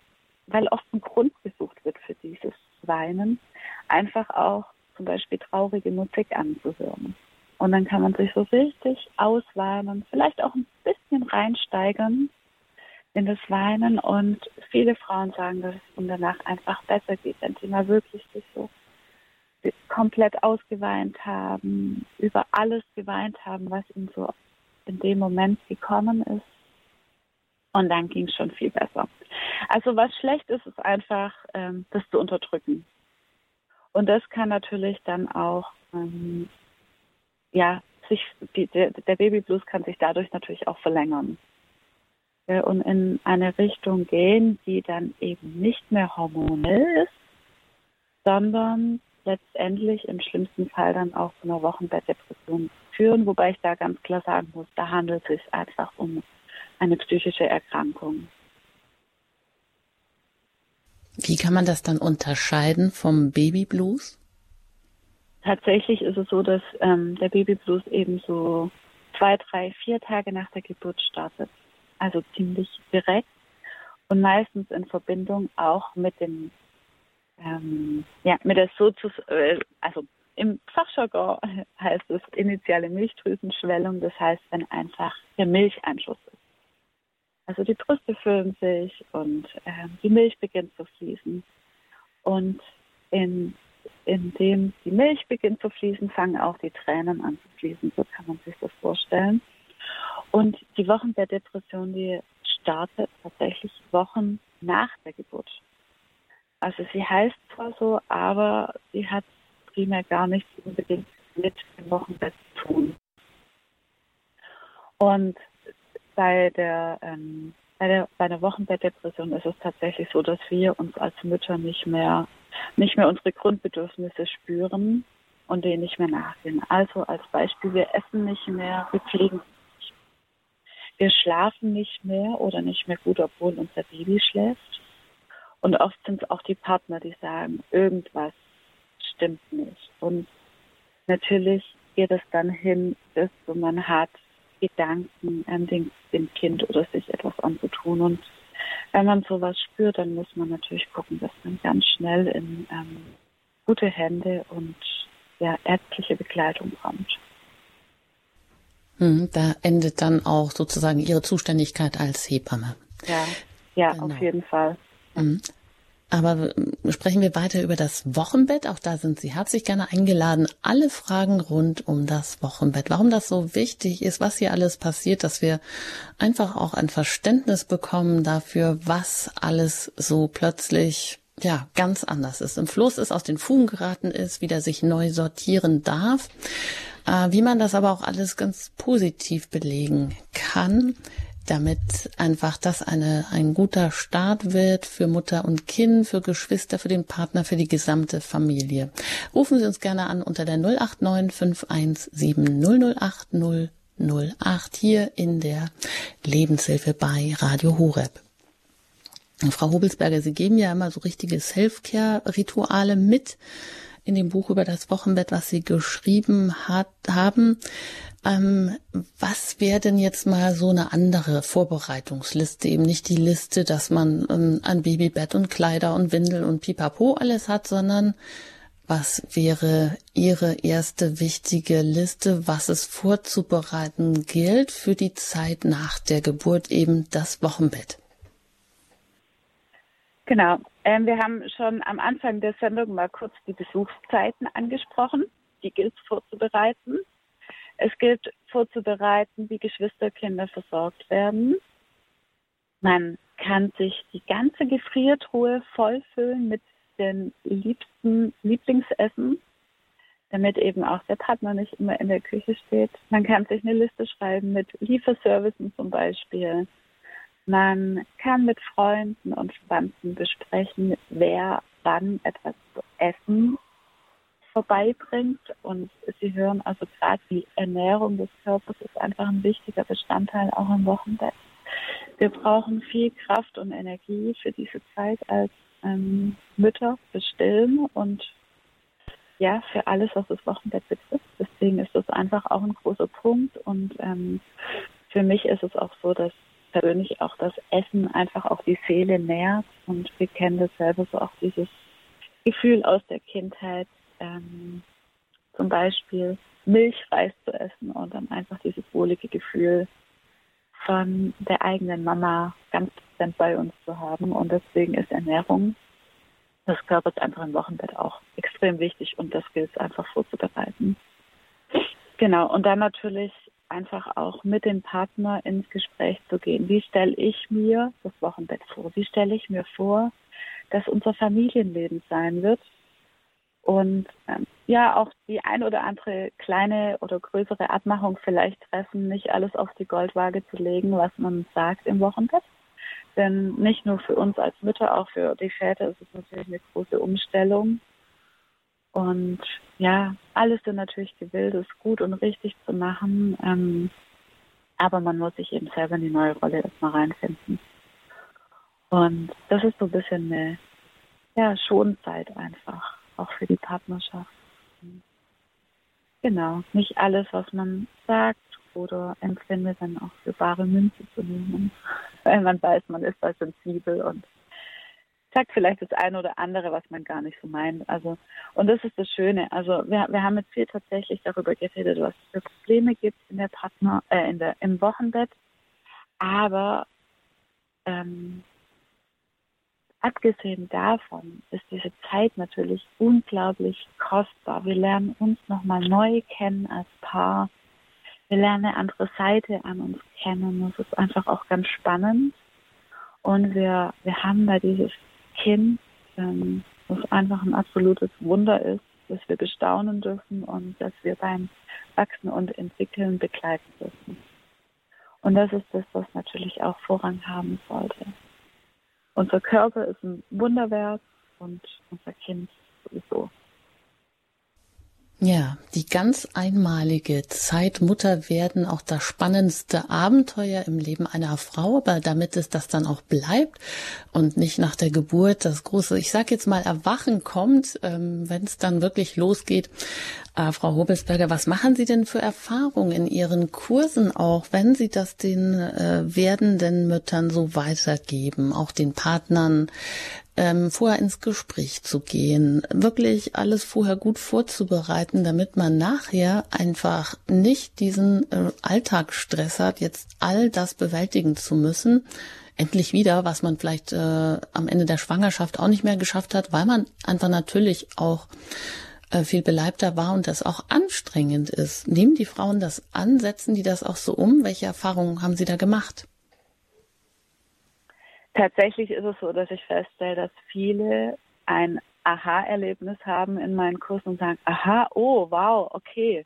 weil oft ein Grund gesucht wird für dieses Weinen, einfach auch zum Beispiel traurige Musik anzuhören. Und dann kann man sich so richtig ausweinen, vielleicht auch ein bisschen reinsteigern in das Weinen. Und viele Frauen sagen, dass es ihnen danach einfach besser geht, wenn sie mal wirklich sich so komplett ausgeweint haben, über alles geweint haben, was ihnen so in dem Moment gekommen ist. Und dann ging es schon viel besser. Also was schlecht ist, ist einfach, ähm, das zu unterdrücken. Und das kann natürlich dann auch, ähm, ja, sich, die, der, der Babyblues kann sich dadurch natürlich auch verlängern. Und in eine Richtung gehen, die dann eben nicht mehr hormonell ist, sondern letztendlich im schlimmsten Fall dann auch zu einer Wochenbettdepression führen, wobei ich da ganz klar sagen muss, da handelt es sich einfach um eine psychische Erkrankung. Wie kann man das dann unterscheiden vom Babyblues? Tatsächlich ist es so, dass ähm, der Babyblues eben so zwei, drei, vier Tage nach der Geburt startet. Also ziemlich direkt und meistens in Verbindung auch mit dem ähm, ja, mit der Sozus, äh, also im Fachjargon heißt es initiale Milchdrüsenschwellung, das heißt, wenn einfach der Milcheinschuss ist. Also die Brüste füllen sich und äh, die Milch beginnt zu fließen. Und in, indem die Milch beginnt zu fließen, fangen auch die Tränen an zu fließen. So kann man sich das vorstellen. Und die Wochenbettdepression, die startet tatsächlich Wochen nach der Geburt. Also sie heißt zwar so, aber sie hat primär gar nichts unbedingt mit dem Wochenbett zu tun. Und bei der, ähm, bei der, bei der Wochenbettdepression ist es tatsächlich so, dass wir uns als Mütter nicht mehr, nicht mehr unsere Grundbedürfnisse spüren und denen nicht mehr nachgehen. Also als Beispiel, wir essen nicht mehr, wir pflegen nicht. Wir schlafen nicht mehr oder nicht mehr gut, obwohl unser Baby schläft. Und oft sind es auch die Partner, die sagen, irgendwas stimmt nicht. Und natürlich geht es dann hin, dass man hat Gedanken an den, dem Kind oder sich etwas anzutun. Und wenn man sowas spürt, dann muss man natürlich gucken, dass man ganz schnell in ähm, gute Hände und ja, ärztliche Begleitung kommt. Hm, da endet dann auch sozusagen Ihre Zuständigkeit als Hebamme. Ja, ja, genau. auf jeden Fall. Mhm. Aber sprechen wir weiter über das Wochenbett. Auch da sind Sie herzlich gerne eingeladen. Alle Fragen rund um das Wochenbett. Warum das so wichtig ist, was hier alles passiert, dass wir einfach auch ein Verständnis bekommen dafür, was alles so plötzlich ja, ganz anders ist. Im Fluss ist, aus den Fugen geraten ist, wieder sich neu sortieren darf. Äh, wie man das aber auch alles ganz positiv belegen kann damit einfach das eine, ein guter Start wird für Mutter und Kind, für Geschwister, für den Partner, für die gesamte Familie. Rufen Sie uns gerne an unter der 089 517 008 008 hier in der Lebenshilfe bei Radio Horeb. Frau Hobelsberger, Sie geben ja immer so richtige Self-Care-Rituale mit in dem Buch über das Wochenbett, was Sie geschrieben hat, haben. Ähm, was wäre denn jetzt mal so eine andere Vorbereitungsliste? Eben nicht die Liste, dass man ähm, ein Babybett und Kleider und Windel und Pipapo alles hat, sondern was wäre Ihre erste wichtige Liste, was es vorzubereiten gilt für die Zeit nach der Geburt, eben das Wochenbett? Genau. Ähm, wir haben schon am Anfang der Sendung mal kurz die Besuchszeiten angesprochen. Die gilt vorzubereiten. Es gilt vorzubereiten, wie Geschwisterkinder versorgt werden. Man kann sich die ganze Gefriertruhe vollfüllen mit den liebsten Lieblingsessen, damit eben auch der Partner nicht immer in der Küche steht. Man kann sich eine Liste schreiben mit Lieferservicen zum Beispiel. Man kann mit Freunden und Verwandten besprechen, wer wann etwas zu essen vorbeibringt. Und Sie hören also gerade, die Ernährung des Körpers ist einfach ein wichtiger Bestandteil auch im Wochenbett. Wir brauchen viel Kraft und Energie für diese Zeit als ähm, Mütter für Stillen und ja, für alles, was das Wochenbett betrifft. Deswegen ist das einfach auch ein großer Punkt. Und ähm, für mich ist es auch so, dass persönlich auch das Essen einfach auch die Seele nährt. Und wir kennen das selber so auch dieses Gefühl aus der Kindheit, ähm, zum Beispiel Milchreis zu essen und dann einfach dieses wohlige Gefühl von der eigenen Mama ganz präsent bei uns zu haben. Und deswegen ist Ernährung des Körpers einfach im Wochenbett auch extrem wichtig und das gilt einfach vorzubereiten. Genau, und dann natürlich einfach auch mit dem Partner ins Gespräch zu gehen. Wie stelle ich mir das Wochenbett vor? Wie stelle ich mir vor, dass unser Familienleben sein wird? Und ähm, ja, auch die ein oder andere kleine oder größere Abmachung vielleicht treffen, nicht alles auf die Goldwaage zu legen, was man sagt im Wochenbett. Denn nicht nur für uns als Mütter, auch für die Väter ist es natürlich eine große Umstellung. Und ja, alles sind natürlich gewillt, es gut und richtig zu machen. Ähm, aber man muss sich eben selber in die neue Rolle erstmal reinfinden. Und das ist so ein bisschen eine ja, Schonzeit einfach, auch für die Partnerschaft. Genau, nicht alles, was man sagt oder empfindet, dann auch für bare Münze zu nehmen. Weil man weiß, man ist da sensibel und sagt vielleicht das eine oder andere, was man gar nicht so meint. Also, und das ist das Schöne. Also, wir, wir haben jetzt viel tatsächlich darüber geredet, was es für Probleme gibt in der Partner, äh, in der, im Wochenbett. Aber, ähm, abgesehen davon ist diese Zeit natürlich unglaublich kostbar. Wir lernen uns nochmal neu kennen als Paar. Wir lernen eine andere Seite an uns kennen. Das ist einfach auch ganz spannend. Und wir, wir haben da dieses Kind, ähm, was einfach ein absolutes Wunder ist, dass wir bestaunen dürfen und dass wir beim Wachsen und Entwickeln begleiten dürfen. Und das ist das, was natürlich auch Vorrang haben sollte. Unser Körper ist ein Wunderwerk und unser Kind sowieso. Ja, die ganz einmalige Zeit Mutter werden auch das spannendste Abenteuer im Leben einer Frau, aber damit es das dann auch bleibt und nicht nach der Geburt das große, ich sag jetzt mal, Erwachen kommt, ähm, wenn es dann wirklich losgeht. Äh, Frau Hobelsberger, was machen Sie denn für Erfahrungen in Ihren Kursen auch, wenn Sie das den äh, werdenden Müttern so weitergeben, auch den Partnern? ähm, vorher ins Gespräch zu gehen, wirklich alles vorher gut vorzubereiten, damit man nachher einfach nicht diesen äh, Alltagsstress hat, jetzt all das bewältigen zu müssen, endlich wieder, was man vielleicht äh, am Ende der Schwangerschaft auch nicht mehr geschafft hat, weil man einfach natürlich auch viel beleibter war und das auch anstrengend ist. Nehmen die Frauen das an, setzen die das auch so um? Welche Erfahrungen haben sie da gemacht? Tatsächlich ist es so, dass ich feststelle, dass viele ein Aha-Erlebnis haben in meinen Kursen und sagen, aha, oh, wow, okay.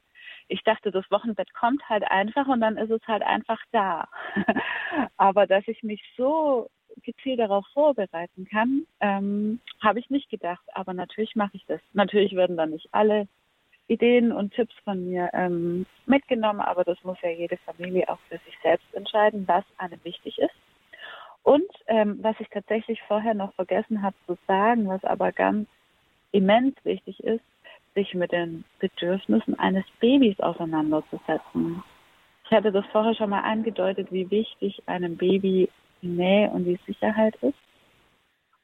Ich dachte, das Wochenbett kommt halt einfach und dann ist es halt einfach da. Aber dass ich mich so gezielt darauf vorbereiten kann, ähm, habe ich nicht gedacht. Aber natürlich mache ich das. Natürlich werden dann nicht alle Ideen und Tipps von mir ähm, mitgenommen, aber das muss ja jede Familie auch für sich selbst entscheiden, was einem wichtig ist. Und ähm, was ich tatsächlich vorher noch vergessen habe zu sagen, was aber ganz immens wichtig ist, sich mit den Bedürfnissen eines Babys auseinanderzusetzen. Ich hatte das vorher schon mal angedeutet, wie wichtig einem Baby die Nähe und die Sicherheit ist.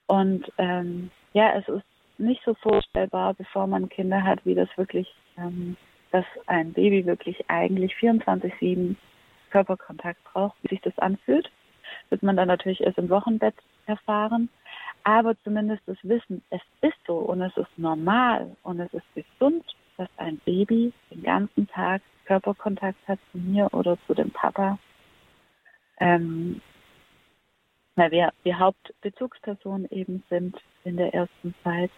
Und ähm, ja, es ist nicht so vorstellbar, bevor man Kinder hat, wie das wirklich, ähm, dass ein Baby wirklich eigentlich 24-7 Körperkontakt braucht, wie sich das anfühlt wird man dann natürlich erst im Wochenbett erfahren. Aber zumindest das Wissen, es ist so und es ist normal und es ist gesund, dass ein Baby den ganzen Tag Körperkontakt hat zu mir oder zu dem Papa. Ähm, weil wir die Hauptbezugsperson eben sind in der ersten Zeit.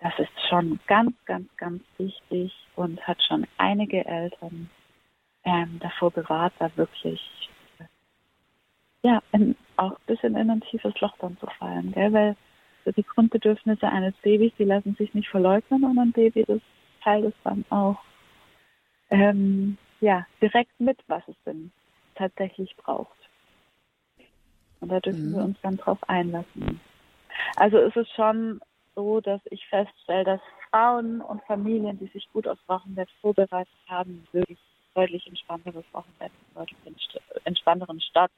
Das ist schon ganz, ganz, ganz wichtig und hat schon einige Eltern ähm, davor bewahrt, da wirklich ja, in, auch ein bisschen in ein tiefes Loch dann zu fallen, gell? weil so die Grundbedürfnisse eines Babys, die lassen sich nicht verleugnen und ein Baby, das teilt es dann auch ähm, ja, direkt mit, was es denn tatsächlich braucht. Und da dürfen mhm. wir uns dann drauf einlassen. Also ist es schon so, dass ich feststelle, dass Frauen und Familien, die sich gut aufs Wochenbett vorbereitet haben, wirklich deutlich entspannteres Wochenbett, deutlich entspannteren Start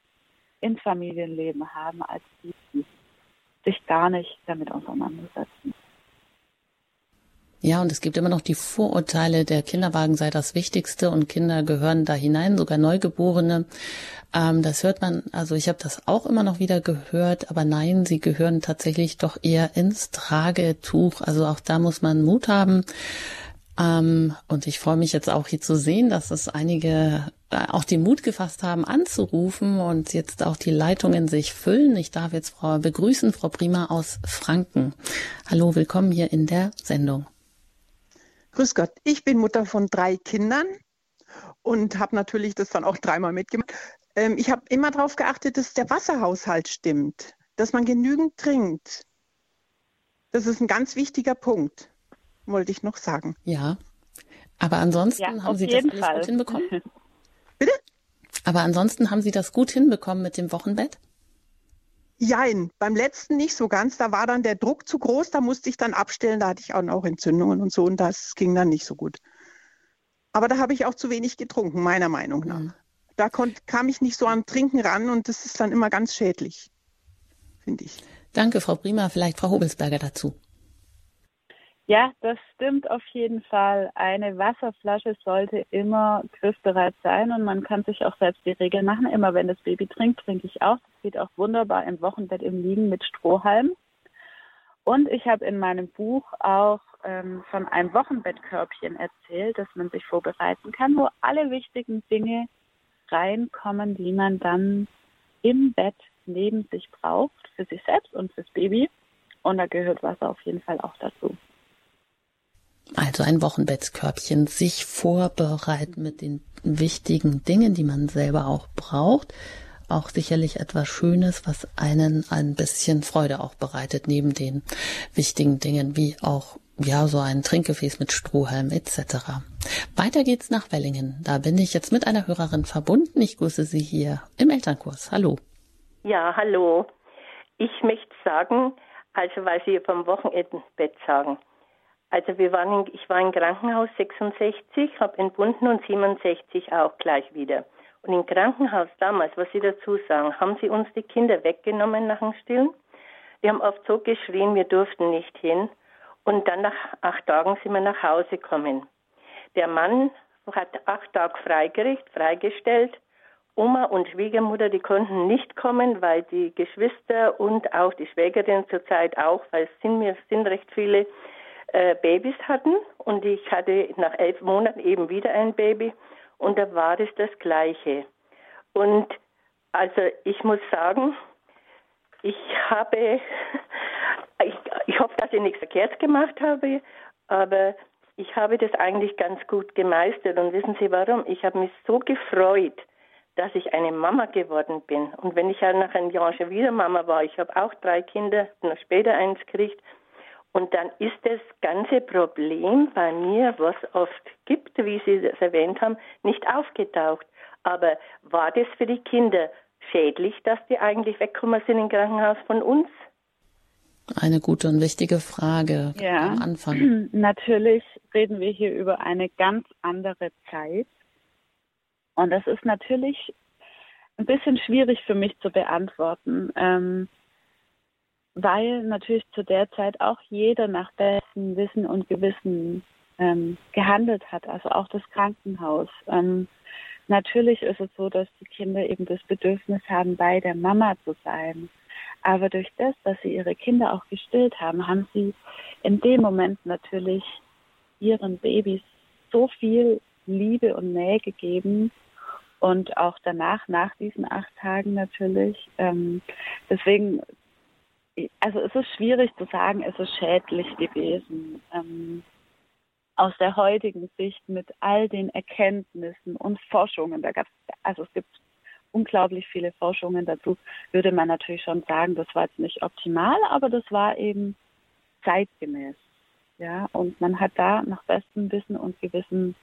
ins Familienleben haben, als die, die sich gar nicht damit auseinandersetzen. Ja, und es gibt immer noch die Vorurteile, der Kinderwagen sei das Wichtigste und Kinder gehören da hinein, sogar Neugeborene. Ähm, das hört man, also ich habe das auch immer noch wieder gehört, aber nein, sie gehören tatsächlich doch eher ins Tragetuch. Also auch da muss man Mut haben. Ähm, und ich freue mich jetzt auch hier zu sehen, dass es einige äh, auch den Mut gefasst haben, anzurufen und jetzt auch die Leitungen sich füllen. Ich darf jetzt Frau begrüßen, Frau Prima aus Franken. Hallo, willkommen hier in der Sendung. Grüß Gott, ich bin Mutter von drei Kindern und habe natürlich das dann auch dreimal mitgemacht. Ähm, ich habe immer darauf geachtet, dass der Wasserhaushalt stimmt, dass man genügend trinkt. Das ist ein ganz wichtiger Punkt, wollte ich noch sagen. Ja, aber ansonsten ja, haben Sie das alles Fall. gut hinbekommen? Bitte? Aber ansonsten haben Sie das gut hinbekommen mit dem Wochenbett? Jein, beim letzten nicht so ganz. Da war dann der Druck zu groß, da musste ich dann abstellen, da hatte ich auch Entzündungen und so und das ging dann nicht so gut. Aber da habe ich auch zu wenig getrunken, meiner Meinung nach. Mhm. Da kam ich nicht so am Trinken ran und das ist dann immer ganz schädlich, finde ich. Danke, Frau Prima. Vielleicht Frau Hobelsberger dazu. Ja, das stimmt auf jeden Fall. Eine Wasserflasche sollte immer griffbereit sein und man kann sich auch selbst die Regel machen. Immer wenn das Baby trinkt, trinke ich auch. Das geht auch wunderbar im Wochenbett im Liegen mit Strohhalm. Und ich habe in meinem Buch auch ähm, von einem Wochenbettkörbchen erzählt, dass man sich vorbereiten kann, wo alle wichtigen Dinge reinkommen, die man dann im Bett neben sich braucht, für sich selbst und fürs Baby. Und da gehört Wasser auf jeden Fall auch dazu. Also ein Wochenbettkörbchen, sich vorbereiten mit den wichtigen Dingen, die man selber auch braucht. Auch sicherlich etwas Schönes, was einen ein bisschen Freude auch bereitet, neben den wichtigen Dingen wie auch ja, so ein Trinkgefäß mit Strohhalm etc. Weiter geht's nach Wellingen. Da bin ich jetzt mit einer Hörerin verbunden. Ich grüße Sie hier im Elternkurs. Hallo. Ja, hallo. Ich möchte sagen, also weil Sie vom Wochenendbett sagen, also wir waren in, ich war im Krankenhaus 66, habe entbunden und 67 auch gleich wieder. Und im Krankenhaus damals, was Sie dazu sagen, haben Sie uns die Kinder weggenommen nach dem Stillen. Wir haben oft so geschrien, wir durften nicht hin. Und dann nach acht Tagen sind wir nach Hause gekommen. Der Mann hat acht Tage Freigericht, freigestellt. Oma und Schwiegermutter, die konnten nicht kommen, weil die Geschwister und auch die Schwägerin zurzeit auch, weil es sind, mir sind recht viele, äh, Babys hatten und ich hatte nach elf Monaten eben wieder ein Baby und da war es das Gleiche. Und also ich muss sagen, ich habe, ich, ich hoffe, dass ich nichts verkehrt gemacht habe, aber ich habe das eigentlich ganz gut gemeistert und wissen Sie warum? Ich habe mich so gefreut, dass ich eine Mama geworden bin. Und wenn ich ja nach einem Jahr schon wieder Mama war, ich habe auch drei Kinder, noch später eins gekriegt, und dann ist das ganze Problem bei mir, was oft gibt, wie Sie das erwähnt haben, nicht aufgetaucht. Aber war das für die Kinder schädlich, dass die eigentlich wegkommen sind im Krankenhaus von uns? Eine gute und wichtige Frage ja. am Anfang. Natürlich reden wir hier über eine ganz andere Zeit. Und das ist natürlich ein bisschen schwierig für mich zu beantworten. Ähm, weil natürlich zu der Zeit auch jeder nach bestem Wissen und Gewissen ähm, gehandelt hat, also auch das Krankenhaus. Ähm, natürlich ist es so, dass die Kinder eben das Bedürfnis haben, bei der Mama zu sein. Aber durch das, dass sie ihre Kinder auch gestillt haben, haben sie in dem Moment natürlich ihren Babys so viel Liebe und Nähe gegeben und auch danach, nach diesen acht Tagen natürlich. Ähm, deswegen, also es ist schwierig zu sagen, es ist schädlich gewesen. Ähm, aus der heutigen Sicht mit all den Erkenntnissen und Forschungen, da gab es, also es gibt unglaublich viele Forschungen dazu, würde man natürlich schon sagen, das war jetzt nicht optimal, aber das war eben zeitgemäß. Ja, und man hat da nach bestem Wissen und Gewissen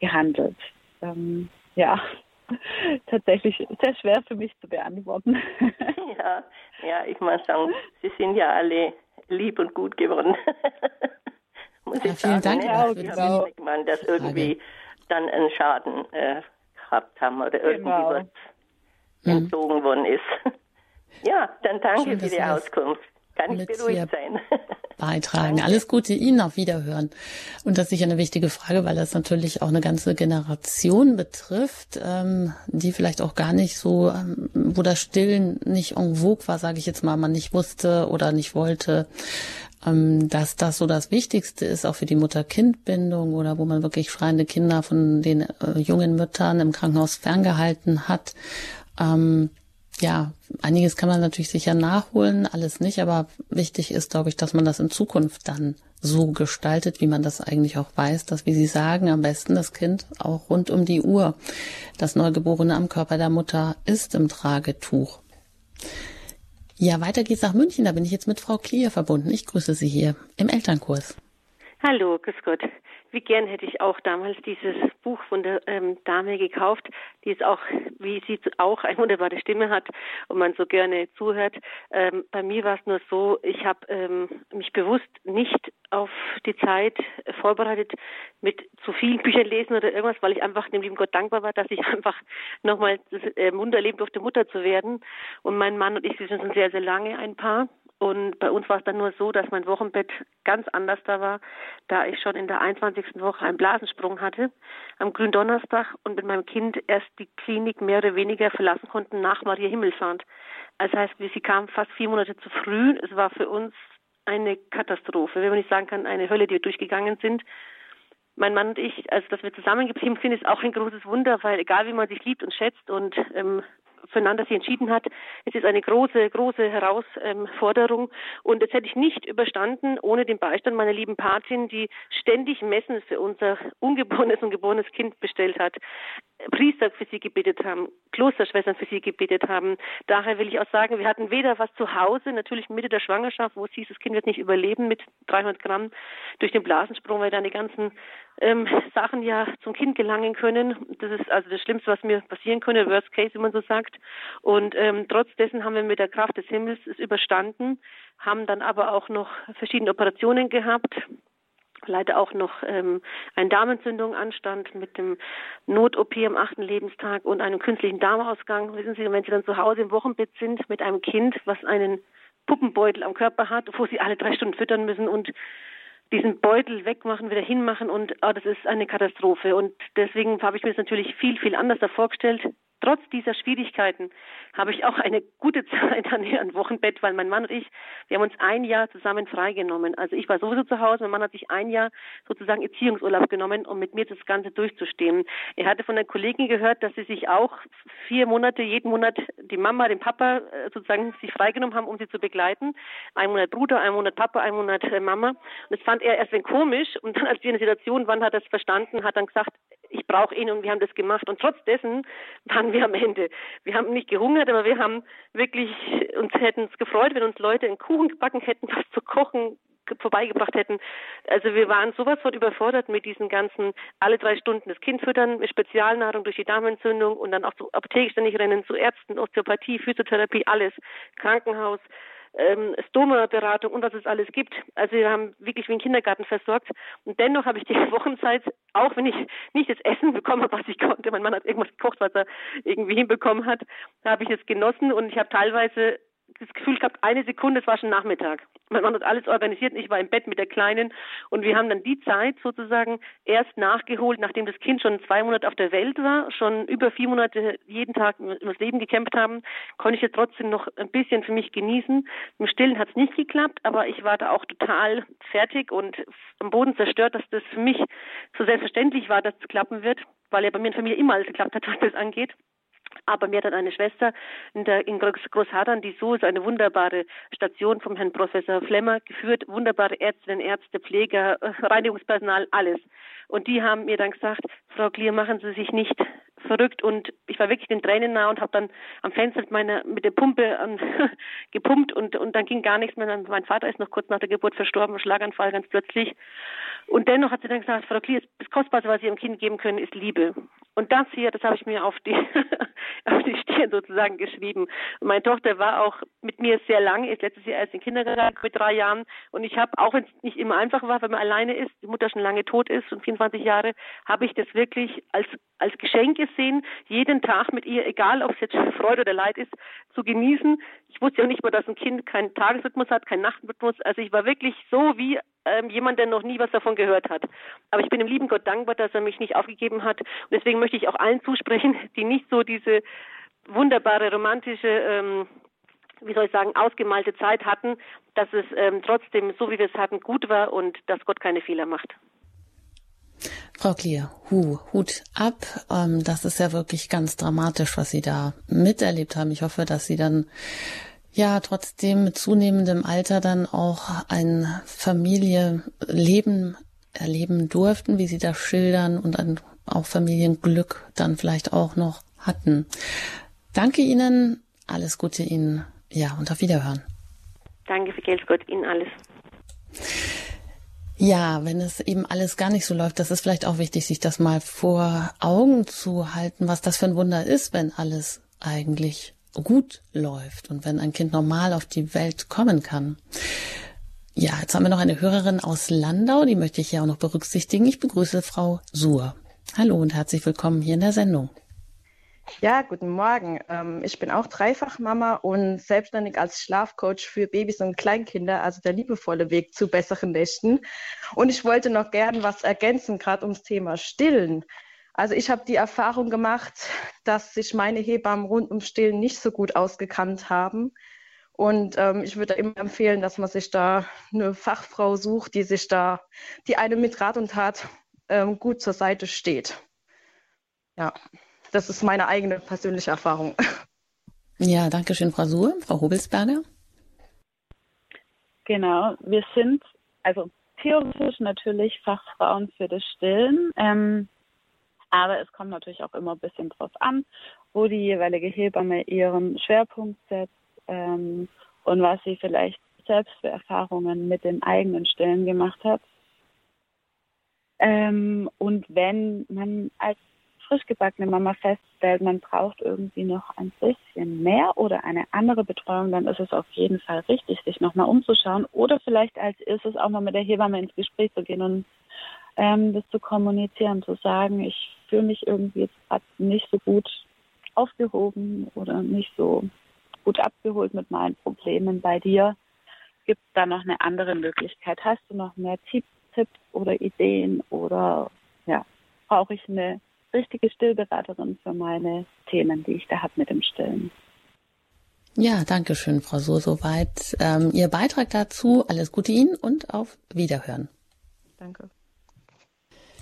gehandelt. Ähm, ja, tatsächlich sehr schwer für mich zu beantworten. ja, ja, ich muss sagen, Sie sind ja alle lieb und gut geworden. Muss ja, ich vielen sagen. Dank. Ja, genau. man, dass irgendwie dann einen Schaden äh, gehabt haben oder irgendwie genau. was mhm. entzogen worden ist. ja, dann danke Schön, für die Auskunft. Kann ich beruhigt sein. beitragen. Alles Gute Ihnen auf Wiederhören. Und das ist sicher eine wichtige Frage, weil das natürlich auch eine ganze Generation betrifft, ähm, die vielleicht auch gar nicht so, ähm, wo das Stillen nicht en vogue war, sage ich jetzt mal, man nicht wusste oder nicht wollte, ähm, dass das so das Wichtigste ist, auch für die Mutter-Kind-Bindung oder wo man wirklich schreiende Kinder von den äh, jungen Müttern im Krankenhaus ferngehalten hat. Ähm, ja, einiges kann man natürlich sicher nachholen, alles nicht, aber wichtig ist, glaube ich, dass man das in Zukunft dann so gestaltet, wie man das eigentlich auch weiß, dass, wie Sie sagen, am besten das Kind auch rund um die Uhr, das Neugeborene am Körper der Mutter ist im Tragetuch. Ja, weiter geht's nach München, da bin ich jetzt mit Frau Klier verbunden. Ich grüße Sie hier im Elternkurs. Hallo, grüß Gott wie gern hätte ich auch damals dieses Buch von der ähm, Dame gekauft, die es auch, wie sie auch eine wunderbare Stimme hat und man so gerne zuhört. Ähm, bei mir war es nur so, ich habe ähm, mich bewusst nicht auf die Zeit vorbereitet mit zu vielen Büchern lesen oder irgendwas, weil ich einfach dem lieben Gott dankbar war, dass ich einfach nochmal das äh, Wunder erleben durfte, Mutter zu werden. Und mein Mann und ich, wir sind schon sehr, sehr lange ein Paar. Und bei uns war es dann nur so, dass mein Wochenbett ganz anders da war, da ich schon in der 21. Woche einen Blasensprung hatte, am Gründonnerstag und mit meinem Kind erst die Klinik mehr oder weniger verlassen konnten nach Maria Himmelfahrt. Das heißt, sie kam fast vier Monate zu früh. Es war für uns eine Katastrophe, wenn man nicht sagen kann, eine Hölle, die wir durchgegangen sind. Mein Mann und ich, also dass wir zusammengeblieben sind, ist auch ein großes Wunder, weil egal wie man sich liebt und schätzt und ähm, füreinander sich entschieden hat. Es ist eine große, große Herausforderung. Und das hätte ich nicht überstanden ohne den Beistand meiner lieben Patin, die ständig Messen für unser ungeborenes und geborenes Kind bestellt hat. Priester für sie gebetet haben, Klosterschwestern für sie gebetet haben. Daher will ich auch sagen, wir hatten weder was zu Hause, natürlich Mitte der Schwangerschaft, wo es hieß, das Kind wird nicht überleben mit 300 Gramm durch den Blasensprung, weil dann die ganzen ähm, Sachen ja zum Kind gelangen können. Das ist also das Schlimmste, was mir passieren könnte, Worst Case, wie man so sagt. Und ähm, trotz dessen haben wir mit der Kraft des Himmels es überstanden, haben dann aber auch noch verschiedene Operationen gehabt, leider auch noch ähm, eine Darmentzündung anstand mit dem Not-OP am achten Lebenstag und einem künstlichen Darmausgang. Wissen Sie, wenn Sie dann zu Hause im Wochenbett sind mit einem Kind, was einen Puppenbeutel am Körper hat, wo Sie alle drei Stunden füttern müssen und diesen Beutel wegmachen, wieder hinmachen und oh, das ist eine Katastrophe. Und deswegen habe ich mir das natürlich viel, viel anders vorgestellt. Trotz dieser Schwierigkeiten habe ich auch eine gute Zeit an ihrem Wochenbett, weil mein Mann und ich, wir haben uns ein Jahr zusammen freigenommen. Also ich war sowieso zu Hause, mein Mann hat sich ein Jahr sozusagen Erziehungsurlaub genommen, um mit mir das Ganze durchzustehen. Er hatte von einer Kollegin gehört, dass sie sich auch vier Monate, jeden Monat die Mama, den Papa äh, sozusagen sich freigenommen haben, um sie zu begleiten. Ein Monat Bruder, ein Monat Papa, ein Monat äh, Mama. Und das fand er erst ein komisch. Und dann, als wir in der Situation waren, hat er es verstanden, hat dann gesagt, ich brauche ihn und wir haben das gemacht. Und trotz dessen waren wir am Ende. Wir haben nicht gehungert, aber wir haben wirklich, uns hätten es gefreut, wenn uns Leute einen Kuchen gebacken hätten, was zu kochen vorbeigebracht hätten. Also wir waren sowas von überfordert mit diesen ganzen alle drei Stunden das Kind füttern, mit Spezialnahrung durch die Darmentzündung und dann auch zur Apotheke ständig rennen, zu Ärzten, Osteopathie, Physiotherapie, alles, Krankenhaus ähm, Stoma-Beratung und was es alles gibt. Also wir haben wirklich wie ein Kindergarten versorgt. Und dennoch habe ich die Wochenzeit, auch wenn ich nicht das Essen bekommen habe, was ich konnte, mein Mann hat irgendwas gekocht, was er irgendwie hinbekommen hat, habe ich es genossen und ich habe teilweise das Gefühl gehabt, eine Sekunde, es war schon Nachmittag. Mein Mann hat alles organisiert und ich war im Bett mit der Kleinen und wir haben dann die Zeit sozusagen erst nachgeholt, nachdem das Kind schon zwei Monate auf der Welt war, schon über vier Monate jeden Tag ums Leben gekämpft haben, konnte ich es trotzdem noch ein bisschen für mich genießen. Im Stillen hat es nicht geklappt, aber ich war da auch total fertig und am Boden zerstört, dass das für mich so selbstverständlich war, dass es klappen wird. weil ja bei mir in der Familie immer alles geklappt hat, was das angeht. Aber mir hat dann eine Schwester in, der, in Großhadern, die so ist eine wunderbare Station vom Herrn Professor Flemmer geführt, wunderbare Ärztinnen, Ärzte, Pfleger, Reinigungspersonal, alles. Und die haben mir dann gesagt, Frau Klier, machen Sie sich nicht verrückt und ich war wirklich den Tränen nah und habe dann am Fenster mit meiner mit der Pumpe an, gepumpt und und dann ging gar nichts mehr. Mein Vater ist noch kurz nach der Geburt verstorben, Schlaganfall ganz plötzlich. Und dennoch hat sie dann gesagt, Frau Klier, das Kostbarste, was Sie Ihrem Kind geben können, ist Liebe. Und das hier, das habe ich mir auf die auf die Stirn sozusagen geschrieben. Und meine Tochter war auch mit mir sehr lange, ist letztes Jahr erst in Kindergarten mit drei Jahren und ich habe, auch wenn es nicht immer einfach war, wenn man alleine ist, die Mutter schon lange tot ist und 24 Jahre, habe ich das wirklich als als Geschenk gesehen, jeden Tag mit ihr, egal ob es jetzt Freude oder Leid ist, zu genießen. Ich wusste ja nicht mal, dass ein Kind keinen Tagesrhythmus hat, keinen Nachtrhythmus. Also ich war wirklich so wie ähm, jemand, der noch nie was davon gehört hat. Aber ich bin dem lieben Gott dankbar, dass er mich nicht aufgegeben hat. Und deswegen möchte ich auch allen zusprechen, die nicht so diese wunderbare romantische ähm, wie soll ich sagen, ausgemalte Zeit hatten, dass es ähm, trotzdem, so wie wir es hatten, gut war und dass Gott keine Fehler macht. Frau Klier, Hu, Hut ab. Ähm, das ist ja wirklich ganz dramatisch, was Sie da miterlebt haben. Ich hoffe, dass Sie dann ja trotzdem mit zunehmendem Alter dann auch ein Familienleben erleben durften, wie Sie das schildern und dann auch Familienglück dann vielleicht auch noch hatten. Danke Ihnen, alles Gute Ihnen, ja, und auf Wiederhören. Danke für Geld, Gott Ihnen alles. Ja, wenn es eben alles gar nicht so läuft, das ist vielleicht auch wichtig, sich das mal vor Augen zu halten, was das für ein Wunder ist, wenn alles eigentlich gut läuft und wenn ein Kind normal auf die Welt kommen kann. Ja, jetzt haben wir noch eine Hörerin aus Landau, die möchte ich ja auch noch berücksichtigen. Ich begrüße Frau Suhr. Hallo und herzlich willkommen hier in der Sendung. Ja, guten Morgen. Ähm, ich bin auch Dreifachmama und selbstständig als Schlafcoach für Babys und Kleinkinder, also der liebevolle Weg zu besseren Nächten. Und ich wollte noch gern was ergänzen, gerade ums Thema Stillen. Also ich habe die Erfahrung gemacht, dass sich meine Hebammen rund um Stillen nicht so gut ausgekannt haben. Und ähm, ich würde immer empfehlen, dass man sich da eine Fachfrau sucht, die sich da, die einem mit Rat und Tat ähm, gut zur Seite steht. Ja das ist meine eigene persönliche Erfahrung. Ja, danke schön, Frau Suhr. Frau Hobelsberger? Genau, wir sind also theoretisch natürlich Fachfrauen für das Stillen, ähm, aber es kommt natürlich auch immer ein bisschen drauf an, wo die jeweilige Hebamme ihren Schwerpunkt setzt ähm, und was sie vielleicht selbst für Erfahrungen mit dem eigenen Stillen gemacht hat. Ähm, und wenn man als frisch gebackene Mama feststellt, man braucht irgendwie noch ein bisschen mehr oder eine andere Betreuung, dann ist es auf jeden Fall richtig, sich nochmal umzuschauen oder vielleicht als erstes auch mal mit der Hebamme ins Gespräch zu gehen und ähm, das zu kommunizieren, zu sagen, ich fühle mich irgendwie jetzt nicht so gut aufgehoben oder nicht so gut abgeholt mit meinen Problemen bei dir. Gibt es da noch eine andere Möglichkeit? Hast du noch mehr Tipps oder Ideen oder ja, brauche ich eine richtige Stillberaterin für meine Themen, die ich da habe mit dem Stillen. Ja, danke schön, Frau So, soweit ähm, Ihr Beitrag dazu. Alles Gute Ihnen und auf Wiederhören. Danke.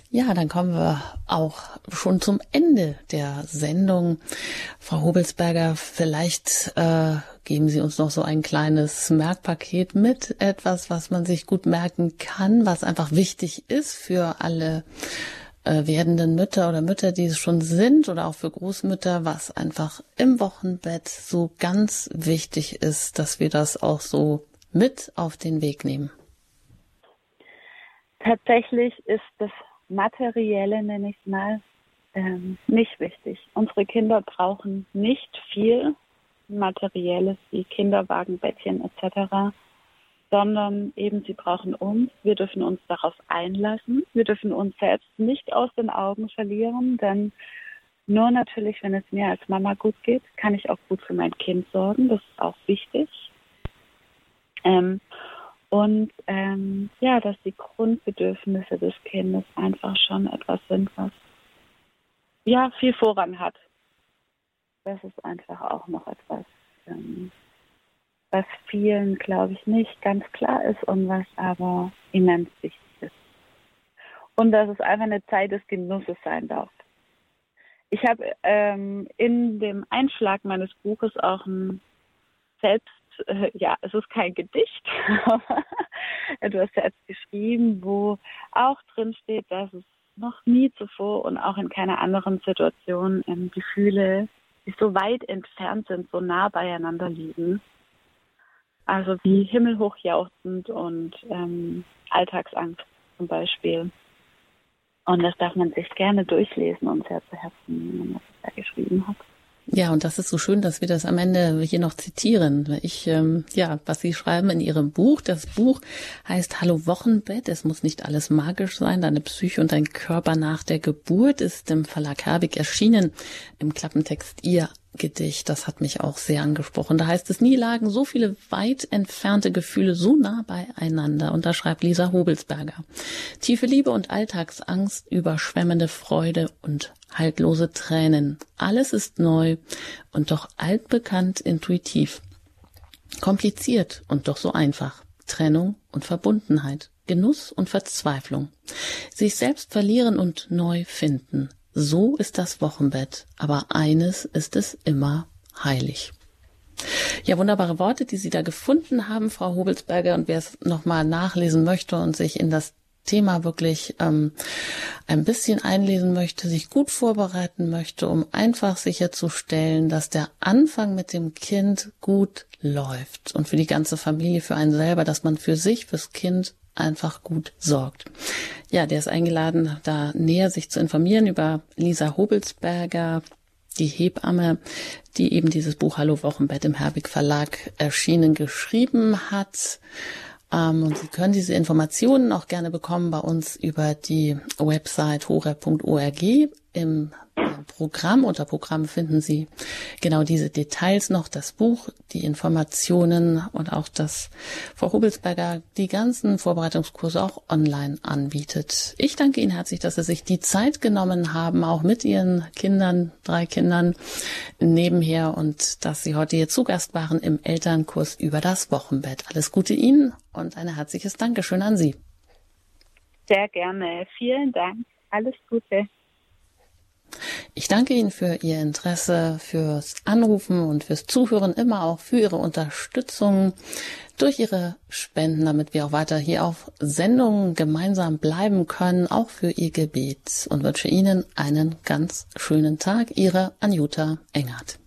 Ja, dann kommen wir auch schon zum Ende der Sendung. Frau Hobelsberger, vielleicht äh, geben Sie uns noch so ein kleines Merkpaket mit, etwas, was man sich gut merken kann, was einfach wichtig ist für alle werdenden Mütter oder Mütter, die es schon sind oder auch für Großmütter, was einfach im Wochenbett so ganz wichtig ist, dass wir das auch so mit auf den Weg nehmen? Tatsächlich ist das Materielle, nenne ich es mal, ähm, nicht wichtig. Unsere Kinder brauchen nicht viel Materielles wie Kinderwagen, Bettchen etc sondern eben sie brauchen uns. Wir dürfen uns darauf einlassen. Wir dürfen uns selbst nicht aus den Augen verlieren, denn nur natürlich, wenn es mir als Mama gut geht, kann ich auch gut für mein Kind sorgen. Das ist auch wichtig. Ähm, und ähm, ja, dass die Grundbedürfnisse des Kindes einfach schon etwas sind, was ja viel Vorrang hat. Das ist einfach auch noch etwas, ähm, was vielen, glaube ich, nicht ganz klar ist und was aber immens wichtig ist. Und dass es einfach eine Zeit des Genusses sein darf. Ich habe ähm, in dem Einschlag meines Buches auch ein selbst, äh, ja, es ist kein Gedicht, aber hast selbst geschrieben, wo auch drin steht, dass es noch nie zuvor und auch in keiner anderen Situation ähm, Gefühle, die so weit entfernt sind, so nah beieinander liegen. Also wie himmelhoch jauchzend und ähm, Alltagsangst zum Beispiel. Und das darf man sich gerne durchlesen und sehr zu Herzen nehmen, man das da geschrieben hat. Ja, und das ist so schön, dass wir das am Ende hier noch zitieren. Ich, ähm, ja, was Sie schreiben in Ihrem Buch. Das Buch heißt Hallo Wochenbett. Es muss nicht alles magisch sein. Deine Psyche und dein Körper nach der Geburt ist im Verlag Herbig erschienen. Im Klappentext Ihr Gedicht, das hat mich auch sehr angesprochen. Da heißt es, nie lagen so viele weit entfernte Gefühle so nah beieinander. Und da schreibt Lisa Hobelsberger. Tiefe Liebe und Alltagsangst, überschwemmende Freude und haltlose Tränen. Alles ist neu und doch altbekannt intuitiv. Kompliziert und doch so einfach. Trennung und Verbundenheit. Genuss und Verzweiflung. Sich selbst verlieren und neu finden. So ist das Wochenbett, aber eines ist es immer heilig. Ja, wunderbare Worte, die Sie da gefunden haben, Frau Hobelsberger. Und wer es nochmal nachlesen möchte und sich in das Thema wirklich ähm, ein bisschen einlesen möchte, sich gut vorbereiten möchte, um einfach sicherzustellen, dass der Anfang mit dem Kind gut läuft und für die ganze Familie, für einen selber, dass man für sich, fürs Kind einfach gut sorgt. Ja, der ist eingeladen, da näher sich zu informieren über Lisa Hobelsberger, die Hebamme, die eben dieses Buch Hallo Wochenbett im Herbig Verlag erschienen geschrieben hat. Ähm, und Sie können diese Informationen auch gerne bekommen bei uns über die Website hore.org im Programm. Unter Programm finden Sie genau diese Details noch, das Buch, die Informationen und auch, dass Frau Hubelsberger die ganzen Vorbereitungskurse auch online anbietet. Ich danke Ihnen herzlich, dass Sie sich die Zeit genommen haben, auch mit Ihren Kindern, drei Kindern nebenher und dass Sie heute hier zu Gast waren im Elternkurs über das Wochenbett. Alles Gute Ihnen und ein herzliches Dankeschön an Sie. Sehr gerne. Vielen Dank. Alles Gute. Ich danke Ihnen für Ihr Interesse, fürs Anrufen und fürs Zuhören, immer auch für Ihre Unterstützung durch Ihre Spenden, damit wir auch weiter hier auf Sendungen gemeinsam bleiben können, auch für Ihr Gebet und wünsche Ihnen einen ganz schönen Tag. Ihre Anjuta Engert.